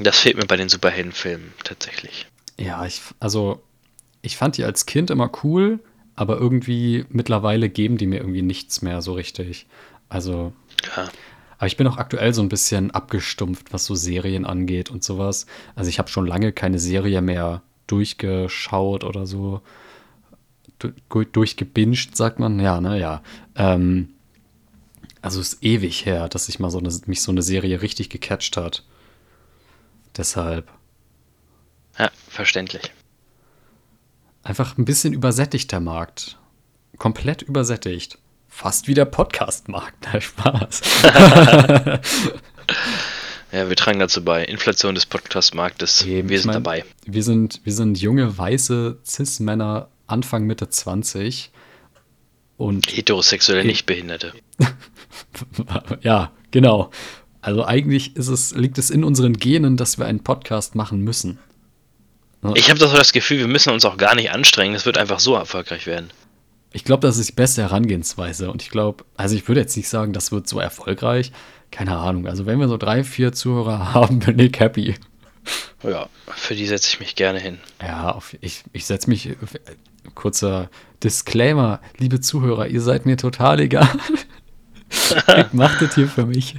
Das fehlt mir bei den Superheldenfilmen tatsächlich.
Ja, ich, also ich fand die als Kind immer cool, aber irgendwie mittlerweile geben die mir irgendwie nichts mehr so richtig. Also,
Ja.
aber ich bin auch aktuell so ein bisschen abgestumpft, was so Serien angeht und sowas. Also ich habe schon lange keine Serie mehr durchgeschaut oder so. Durchgebinged, sagt man. Ja, ne, ja. Ähm, also es ist ewig her, dass ich mal so eine, mich so eine Serie richtig gecatcht hat. Deshalb.
ja, verständlich.
Einfach ein bisschen übersättigt der Markt. Komplett übersättigt. Fast wie der Podcast-Markt. Na, Spaß.
Ja, wir tragen dazu bei. Inflation des Podcast-Marktes. Wir sind
mein,
dabei.
Wir sind, wir sind junge, weiße Cis-Männer Anfang, Mitte 20. Und
Heterosexuelle Nichtbehinderte.
ja, genau. Also eigentlich ist es, liegt es in unseren Genen, dass wir einen Podcast machen müssen.
Ich habe doch das Gefühl, wir müssen uns auch gar nicht anstrengen. Das wird einfach so erfolgreich werden.
Ich glaube, das ist die beste Herangehensweise. Und ich glaube, also ich würde jetzt nicht sagen, das wird so erfolgreich. Keine Ahnung. Also wenn wir so drei, vier Zuhörer haben, bin ich happy.
Ja, für die setze ich mich gerne hin.
Ja, ich, ich setze mich. Kurzer Disclaimer, liebe Zuhörer, ihr seid mir total egal. ich macht das hier für mich.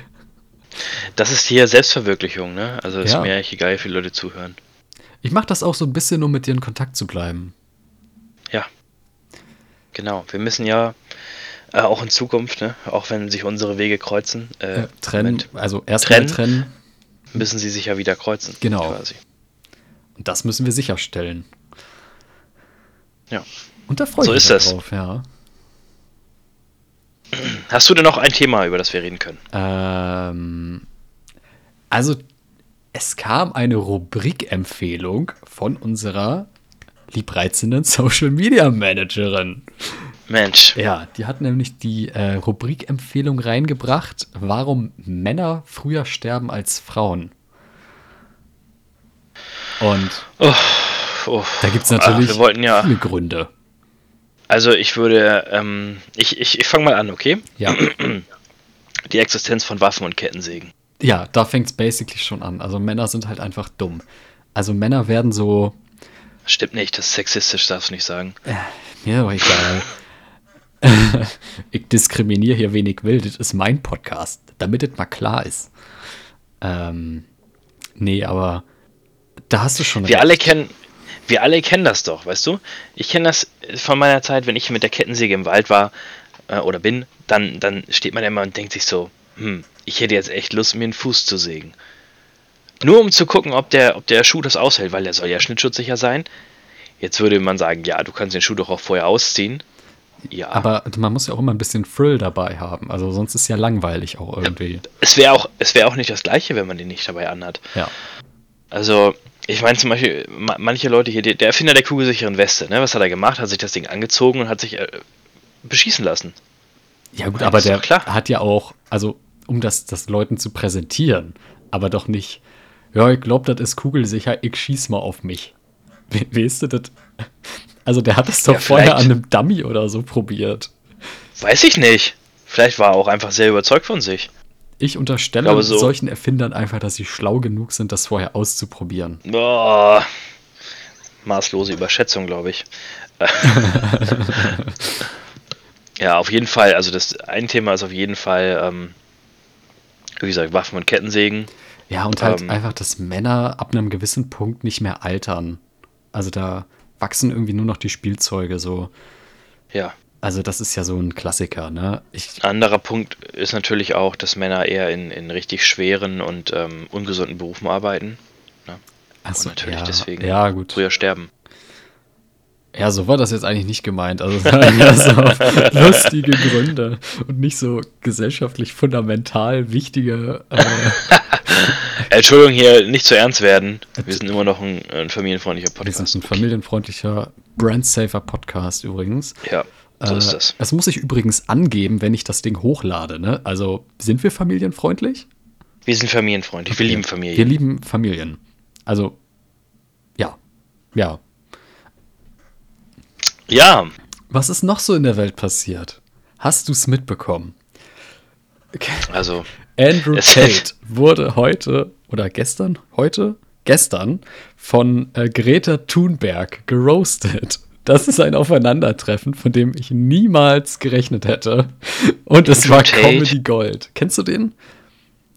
Das ist hier Selbstverwirklichung, ne? Also ist
Ja.
mir eigentlich egal, wie viele Leute zuhören.
Ich mache das auch so ein bisschen, um mit dir in Kontakt zu bleiben.
Ja. Genau. Wir müssen ja äh, auch in Zukunft, ne, auch wenn sich unsere Wege kreuzen, äh,
Äh, trennen,
Moment,
also erstmal
Trennen.
trennen.
müssen sie sich ja wieder kreuzen.
Genau.
Quasi.
Und das müssen wir sicherstellen.
Ja.
Und da freue
So
ich
ist
mich
das.
drauf, ja.
Hast du denn noch ein Thema, über das wir reden können?
Ähm, also, es kam eine Rubrikempfehlung von unserer liebreizenden Social Media Managerin.
Mensch.
Ja, die hat nämlich die äh, Rubrikempfehlung reingebracht, warum Männer früher sterben als Frauen. Und
Oh,
Da gibt es natürlich
ach, wir wollten ja,
viele Gründe.
also ich würde, ähm, ich, ich, ich fange mal an, okay?
Ja.
Die Existenz von Waffen und Kettensägen.
Ja, da fängt es basically schon an. Also Männer sind halt einfach dumm. Also Männer werden so,
Stimmt nicht, das ist sexistisch, darfst du nicht sagen.
mir doch egal. ich diskriminiere hier wenig will, das ist mein Podcast, damit es mal klar ist. Ähm, nee, aber da hast du schon
Wir alle kennen, wir alle kennen das doch, weißt du? Ich kenne das von meiner Zeit, wenn ich mit der Kettensäge im Wald war äh, oder bin, dann, dann steht man immer und denkt sich so, hm, ich hätte jetzt echt Lust, mir einen Fuß zu sägen. Nur um zu gucken, ob der, ob der Schuh das aushält, weil der soll ja schnittschutzsicher sein. Jetzt würde man sagen, ja, du kannst den Schuh doch auch vorher ausziehen. Ja,
Aber man muss ja auch immer ein bisschen Thrill dabei haben. Also sonst ist ja langweilig auch irgendwie.
es wäre auch, es wäre auch nicht das Gleiche, wenn man den nicht dabei anhat.
Ja.
Also, ich meine zum Beispiel, ma manche Leute hier, der der Erfinder der kugelsicheren Weste, ne, was hat er gemacht? Hat sich das Ding angezogen und hat sich äh, beschießen lassen.
Ja, gut, aber der hat ja auch, also um das, das Leuten zu präsentieren, aber doch nicht, ja, ich glaube, das ist kugelsicher, ich schieß mal auf mich. We weißt du das? Also der hat das doch
Ja,
vorher an einem Dummy oder so probiert.
Weiß ich nicht. Vielleicht war er auch einfach sehr überzeugt von sich.
Ich unterstelle
glaube, so-
solchen Erfindern einfach, dass sie schlau genug sind, das vorher auszuprobieren.
Boah. Maßlose Überschätzung, glaube ich. ja, auf jeden Fall. Also das ein Thema ist auf jeden Fall, ähm, wie gesagt, Waffen und Kettensägen.
Ja, und halt
Ähm.
einfach, dass Männer ab einem gewissen Punkt nicht mehr altern. Also da wachsen irgendwie nur noch die Spielzeuge so.
Ja.
Also das ist ja so ein Klassiker, ne? Ich,
Anderer Punkt ist natürlich auch, dass Männer eher in, in richtig schweren und ähm, ungesunden Berufen arbeiten.
achso,
und natürlich
ja,
deswegen
ja, gut.
früher sterben.
Ja, so war das jetzt eigentlich nicht gemeint. Also so lustige Gründe und nicht so gesellschaftlich fundamental wichtige. Äh,
Entschuldigung, hier nicht zu ernst werden. Wir sind immer noch ein, ein familienfreundlicher
wir sind
Podcast.
ein familienfreundlicher, brandsafer Podcast übrigens.
Ja, so ist
Äh,
das.
Das muss ich übrigens angeben, wenn ich das Ding hochlade. Ne? Also sind wir familienfreundlich?
Wir sind familienfreundlich. Wir
Okay.
lieben Familie.
Wir lieben Familien. Also, ja. Ja.
ja,
Was ist noch so in der Welt passiert? Hast du es mitbekommen?
also
Andrew Tate wurde heute oder gestern, heute, gestern von äh, Greta Thunberg geroastet. Das ist ein Aufeinandertreffen, von dem ich niemals gerechnet hätte. Und es war
Tate.
Comedy Gold. Kennst du den?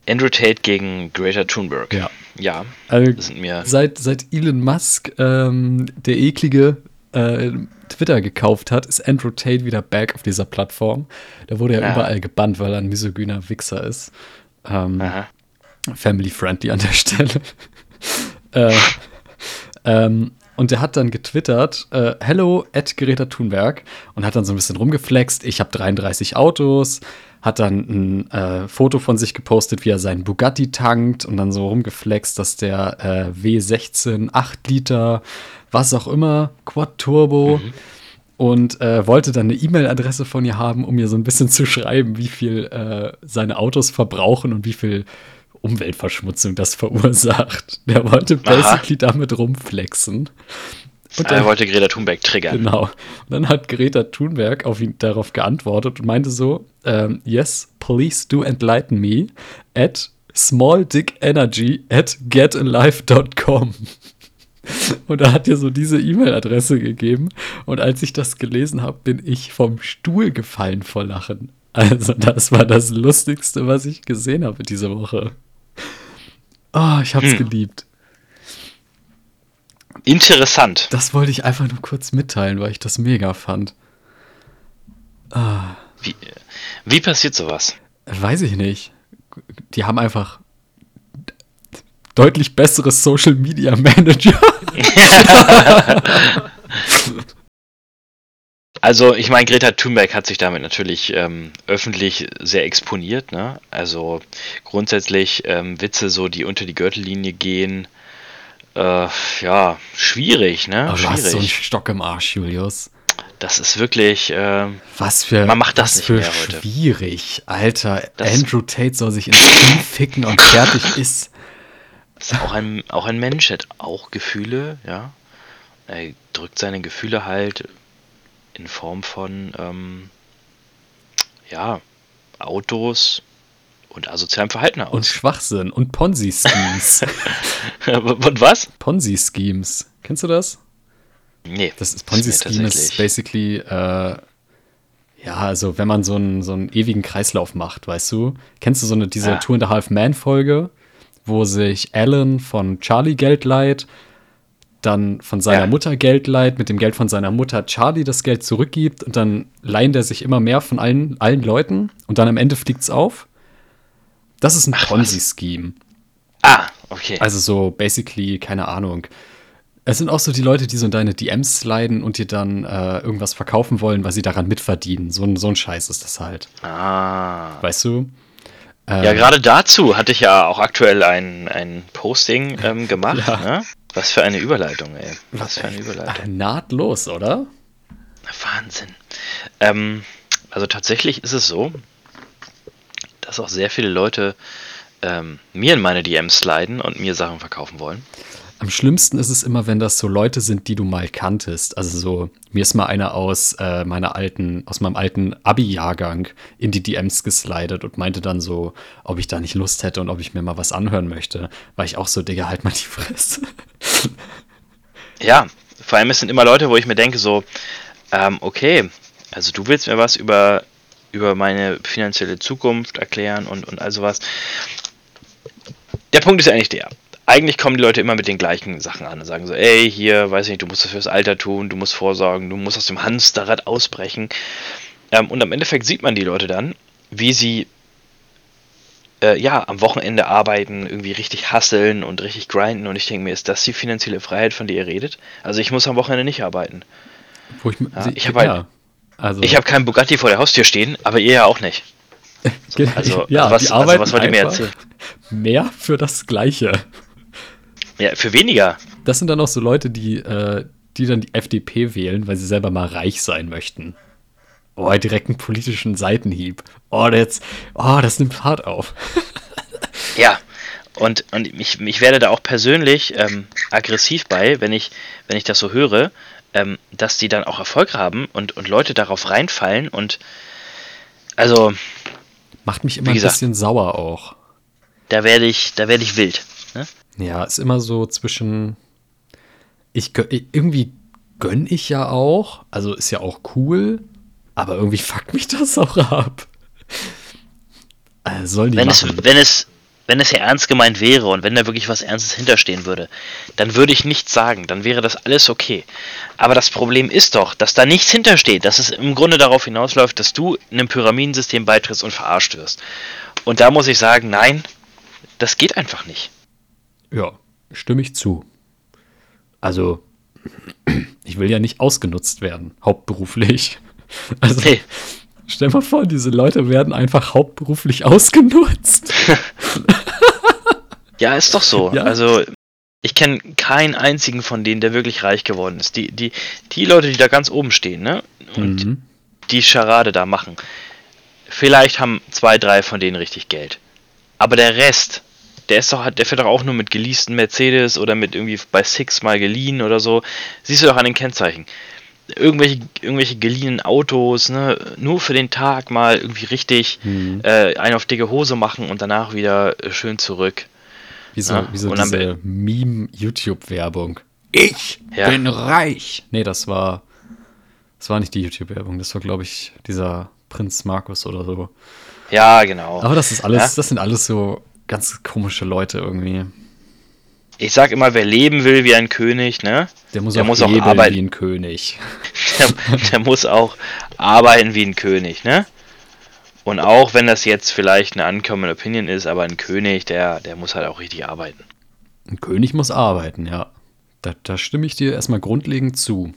Andrew Tate gegen Greta Thunberg.
Ja.
Ja,
Also,
das sind mir.
seit, seit Elon Musk ähm, der eklige äh, Twitter gekauft hat, ist Andrew Tate wieder back auf dieser Plattform. Da wurde er
Ja.
überall gebannt, weil er ein misogyner Wichser ist. Ähm, family friendly an der Stelle. äh, ähm, und der hat dann getwittert, äh, hello at Greta Thunberg und hat dann so ein bisschen rumgeflext, ich habe 33 Autos, hat dann ein äh, Foto von sich gepostet, wie er seinen Bugatti tankt und dann so rumgeflext, dass der äh, W16 8 Liter, was auch immer, Quad Turbo und äh, wollte dann eine E-Mail-Adresse von ihr haben, um ihr so ein bisschen zu schreiben, wie viel äh, seine Autos verbrauchen und wie viel Umweltverschmutzung das verursacht. Der wollte basically damit rumflexen. Und
er
dann,
wollte Greta Thunberg triggern.
genau. Und dann hat Greta Thunberg auf ihn darauf geantwortet und meinte so: ähm, Yes, please do enlighten me at smalldickenergy at getalive.com. Und da hat ihr so diese E-Mail-Adresse gegeben. Und als ich das gelesen habe, bin ich vom Stuhl gefallen vor Lachen. Also, das war das Lustigste, was ich gesehen habe diese Woche. Oh, ich hab's
Hm.
geliebt.
Interessant.
Das wollte ich einfach nur kurz mitteilen, weil ich das mega fand. Ah,
Wie, wie passiert sowas?
weiß ich nicht. Die haben einfach deutlich bessere Social Media Manager.
Also, ich meine, Greta Thunberg hat sich damit natürlich ähm, öffentlich sehr exponiert. Ne? Also grundsätzlich ähm, Witze, so die unter die Gürtellinie gehen, äh, ja, schwierig, ne?
Aber du hast so einen
schwierig.
Stock im Arsch, Julius.
Das ist wirklich, ähm,
Was für,
Man macht das
was
nicht
für
mehr heute.
schwierig. Alter,
Das-
Andrew Tate soll sich ins Knie ficken und fertig ist.
ist auch ein, auch ein Mensch, hat auch Gefühle, ja. er drückt seine Gefühle halt in Form von, ähm, ja, Autos und asozialem Verhalten aus.
Und Schwachsinn und Ponzi-Schemes.
und was?
Ponzi-Schemes. Kennst du das?
Nee.
Das ist Ponzi-Scheme ist basically, äh, ja, also wenn man so einen, so einen ewigen Kreislauf macht, weißt du? Kennst du so eine, diese ja. Two and a Half Man-Folge, wo sich Alan von Charlie Geld leiht, dann von seiner ja. Mutter Geld leiht, mit dem Geld von seiner Mutter Charlie das Geld zurückgibt und dann leihen der sich immer mehr von allen, allen Leuten und dann am Ende fliegt es auf? Das ist ein Ponzi-Scheme.
Ah, okay.
Also so basically, keine Ahnung. Es sind auch so die Leute, die so in deine DMs sliden und dir dann äh, irgendwas verkaufen wollen, weil sie daran mitverdienen. So ein, so ein Scheiß ist das halt.
Ah.
Weißt du?
Ähm, ja, gerade dazu hatte ich ja auch aktuell ein, ein Posting ähm, gemacht. Ja. Ne? Was für eine Überleitung, ey. Was für eine Überleitung.
Nahtlos, oder?
Wahnsinn. Ähm, also tatsächlich ist es so, dass auch sehr viele Leute ähm, mir in meine DMs sliden und mir Sachen verkaufen wollen.
Am schlimmsten ist es immer, wenn das so Leute sind, die du mal kanntest. Also so, mir ist mal einer aus äh, meiner alten, aus meinem alten Abi-Jahrgang in die DMs geslidet und meinte dann so, ob ich da nicht Lust hätte und ob ich mir mal was anhören möchte. War ich auch so, Digga, halt mal die Fresse.
Ja, vor allem es sind immer Leute, wo ich mir denke, so, ähm, okay, also du willst mir was über über meine finanzielle Zukunft erklären und, und all sowas. Der Punkt ist eigentlich der. Eigentlich kommen die Leute immer mit den gleichen Sachen an und sagen so, ey, hier, weiß ich nicht, du musst das fürs Alter tun, du musst vorsorgen, du musst aus dem Hamsterrad ausbrechen. Ähm, und am Endeffekt sieht man die Leute dann, wie sie äh, ja, am Wochenende arbeiten, irgendwie richtig hasseln und richtig grinden. Und ich denke mir, ist das die finanzielle Freiheit, von der ihr redet? Also ich muss am Wochenende nicht arbeiten.
Wo ich,
ja, ich habe halt, also ich habe keinen Bugatti vor der Haustür stehen, aber ihr ja auch nicht.
Also, ja, was, die also was wollt ihr mir erzählen? Mehr für das Gleiche.
Ja, für weniger.
Das sind dann auch so Leute, die, äh, die dann die FDP wählen, weil sie selber mal reich sein möchten. Oh, direkt einen politischen Seitenhieb. Oh, jetzt, oh, das nimmt Fahrt auf.
ja, und, und ich, ich werde da auch persönlich ähm, aggressiv bei, wenn ich, wenn ich das so höre, ähm, dass die dann auch Erfolg haben und, und Leute darauf reinfallen und also.
Macht mich immer gesagt, ein bisschen sauer auch.
Da werde ich, da werde ich wild.
Ja, ist immer so zwischen. Ich irgendwie gönn ich ja auch, also ist ja auch cool, aber irgendwie fuckt mich das auch ab.
Also soll die wenn machen. es, wenn es, wenn es ja ernst gemeint wäre und wenn da wirklich was Ernstes hinterstehen würde, dann würde ich nichts sagen, dann wäre das alles okay. Aber das Problem ist doch, dass da nichts hintersteht, dass es im Grunde darauf hinausläuft, dass du in einem Pyramidensystem beitrittst und verarscht wirst. Und da muss ich sagen, nein, das geht einfach nicht.
Ja, stimme ich zu. Also, ich will ja nicht ausgenutzt werden, hauptberuflich. Also, nee. Stell mal vor, diese Leute werden einfach hauptberuflich ausgenutzt.
ja, ist doch so. Ja. Also, ich kenne keinen einzigen von denen, der wirklich reich geworden ist. Die, die, die Leute, die da ganz oben stehen, ne? Und mhm. die Charade da machen. Vielleicht haben zwei, drei von denen richtig Geld. Aber der Rest, der ist doch, der fährt doch auch nur mit geleasten Mercedes oder mit irgendwie bei Six mal geliehen oder so. Siehst du doch an den Kennzeichen irgendwelche, irgendwelche geliehenen Autos, ne, nur für den Tag mal irgendwie richtig mhm. äh, einen auf dicke Hose machen und danach wieder äh, schön zurück.
Wie so, ja? wie so diese Meme-YouTube-Werbung. Ich ja. bin reich. Nee, das war, das war nicht die YouTube-Werbung, das war, glaube ich, dieser Prinz Markus oder so.
Ja, genau.
Aber das ist alles, ja? das sind alles so ganz komische Leute irgendwie
ich sag immer, wer leben will wie ein König, ne?
Der muss, der auch, muss auch arbeiten wie ein König.
Der, der, muss auch arbeiten wie ein König, ne? Und auch wenn das jetzt vielleicht eine Uncommon Opinion ist, aber ein König, der, der muss halt auch richtig arbeiten.
Ein König muss arbeiten, ja. Da, da stimme ich dir erstmal grundlegend zu.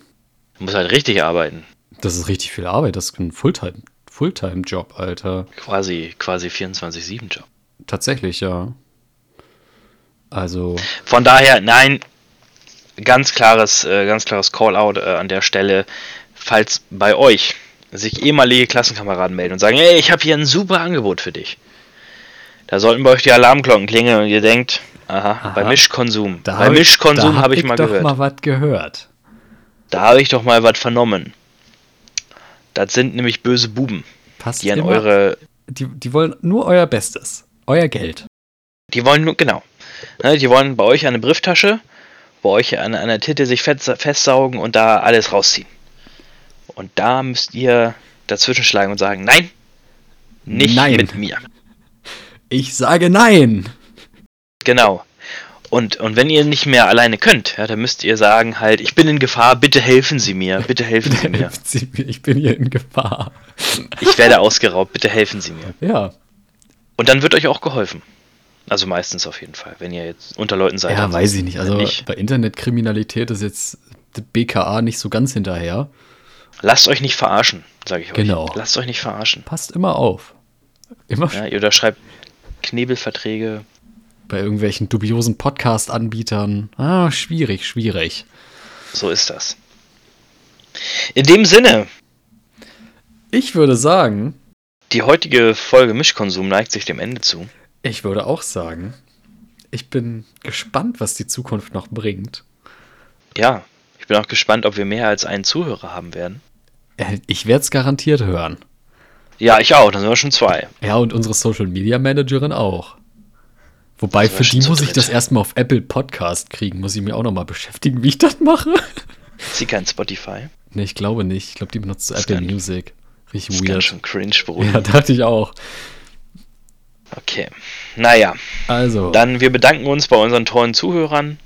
Er muss halt richtig arbeiten.
Das ist richtig viel Arbeit, das ist ein Fulltime, Fulltime-Job, Alter.
Quasi, quasi 24-7-Job.
Tatsächlich, ja. Also.
Von daher, nein, ganz klares, äh, ganz klares Call-out äh, an der Stelle, falls bei euch sich ehemalige Klassenkameraden melden und sagen, hey, ich habe hier ein super Angebot für dich. Da sollten bei euch die Alarmglocken klingeln und ihr denkt, aha, aha bei Mischkonsum.
bei Mischkonsum habe ich, hab ich mal doch gehört. mal was gehört.
Da habe ich doch mal was vernommen. Das sind nämlich böse Buben,
Passt
die an
immer,
eure.
die, die wollen nur euer Bestes. Euer Geld.
Die wollen nur, genau. Ne, die wollen bei euch eine Brieftasche, bei euch an einer Titte sich fest, festsaugen und da alles rausziehen. Und da müsst ihr dazwischen schlagen und sagen, nein, nicht
Nein.
mit mir.
Ich sage nein.
Genau. Und, und wenn ihr nicht mehr alleine könnt, ja, dann müsst ihr sagen halt, ich bin in Gefahr, bitte helfen Sie mir, bitte helfen Sie mir.
Helfen Sie mir, Ich bin hier in Gefahr.
Ich werde ausgeraubt, bitte helfen Sie mir.
Ja.
Und dann wird euch auch geholfen. Also meistens auf jeden Fall, wenn ihr jetzt unter Leuten seid.
Ja, weiß ich nicht. Also
nicht.
bei Internetkriminalität ist jetzt BKA nicht so ganz hinterher.
Lasst euch nicht verarschen, sage ich euch.
Genau.
Lasst euch nicht verarschen.
Passt immer auf. Immer
Ja, ihr unterschreibt Knebelverträge.
bei irgendwelchen dubiosen Podcast-Anbietern. Ah, schwierig, schwierig.
So ist das. In dem Sinne,
Ich würde sagen,
die heutige Folge Mischkonsum neigt sich dem Ende zu.
ich würde auch sagen, ich bin gespannt, was die Zukunft noch bringt.
Ja, ich bin auch gespannt, ob wir mehr als einen Zuhörer haben werden.
Äh, Ich werde es garantiert hören.
Ja, ich auch, dann sind wir schon zwei.
Ja, und unsere Social Media Managerin auch. Wobei, für die muss ich das erstmal auf Apple Podcast kriegen. Muss ich mir auch nochmal beschäftigen, wie ich das mache.
Ist sie kein Spotify?
nee, ich glaube nicht. Ich glaube, die benutzt Apple
kann-
Music.
Das
Richtig
ist ganz
weird.
schön cringe, Bruder.
Ja, dachte ich auch.
Okay. Naja,
Also,
dann wir bedanken uns bei unseren tollen Zuhörern.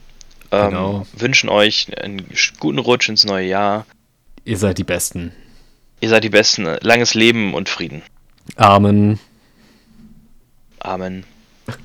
Ähm,
Genau.
Wünschen euch einen guten Rutsch ins neue Jahr.
ihr seid die Besten.
Ihr seid die Besten. Langes Leben und Frieden.
Amen.
Amen.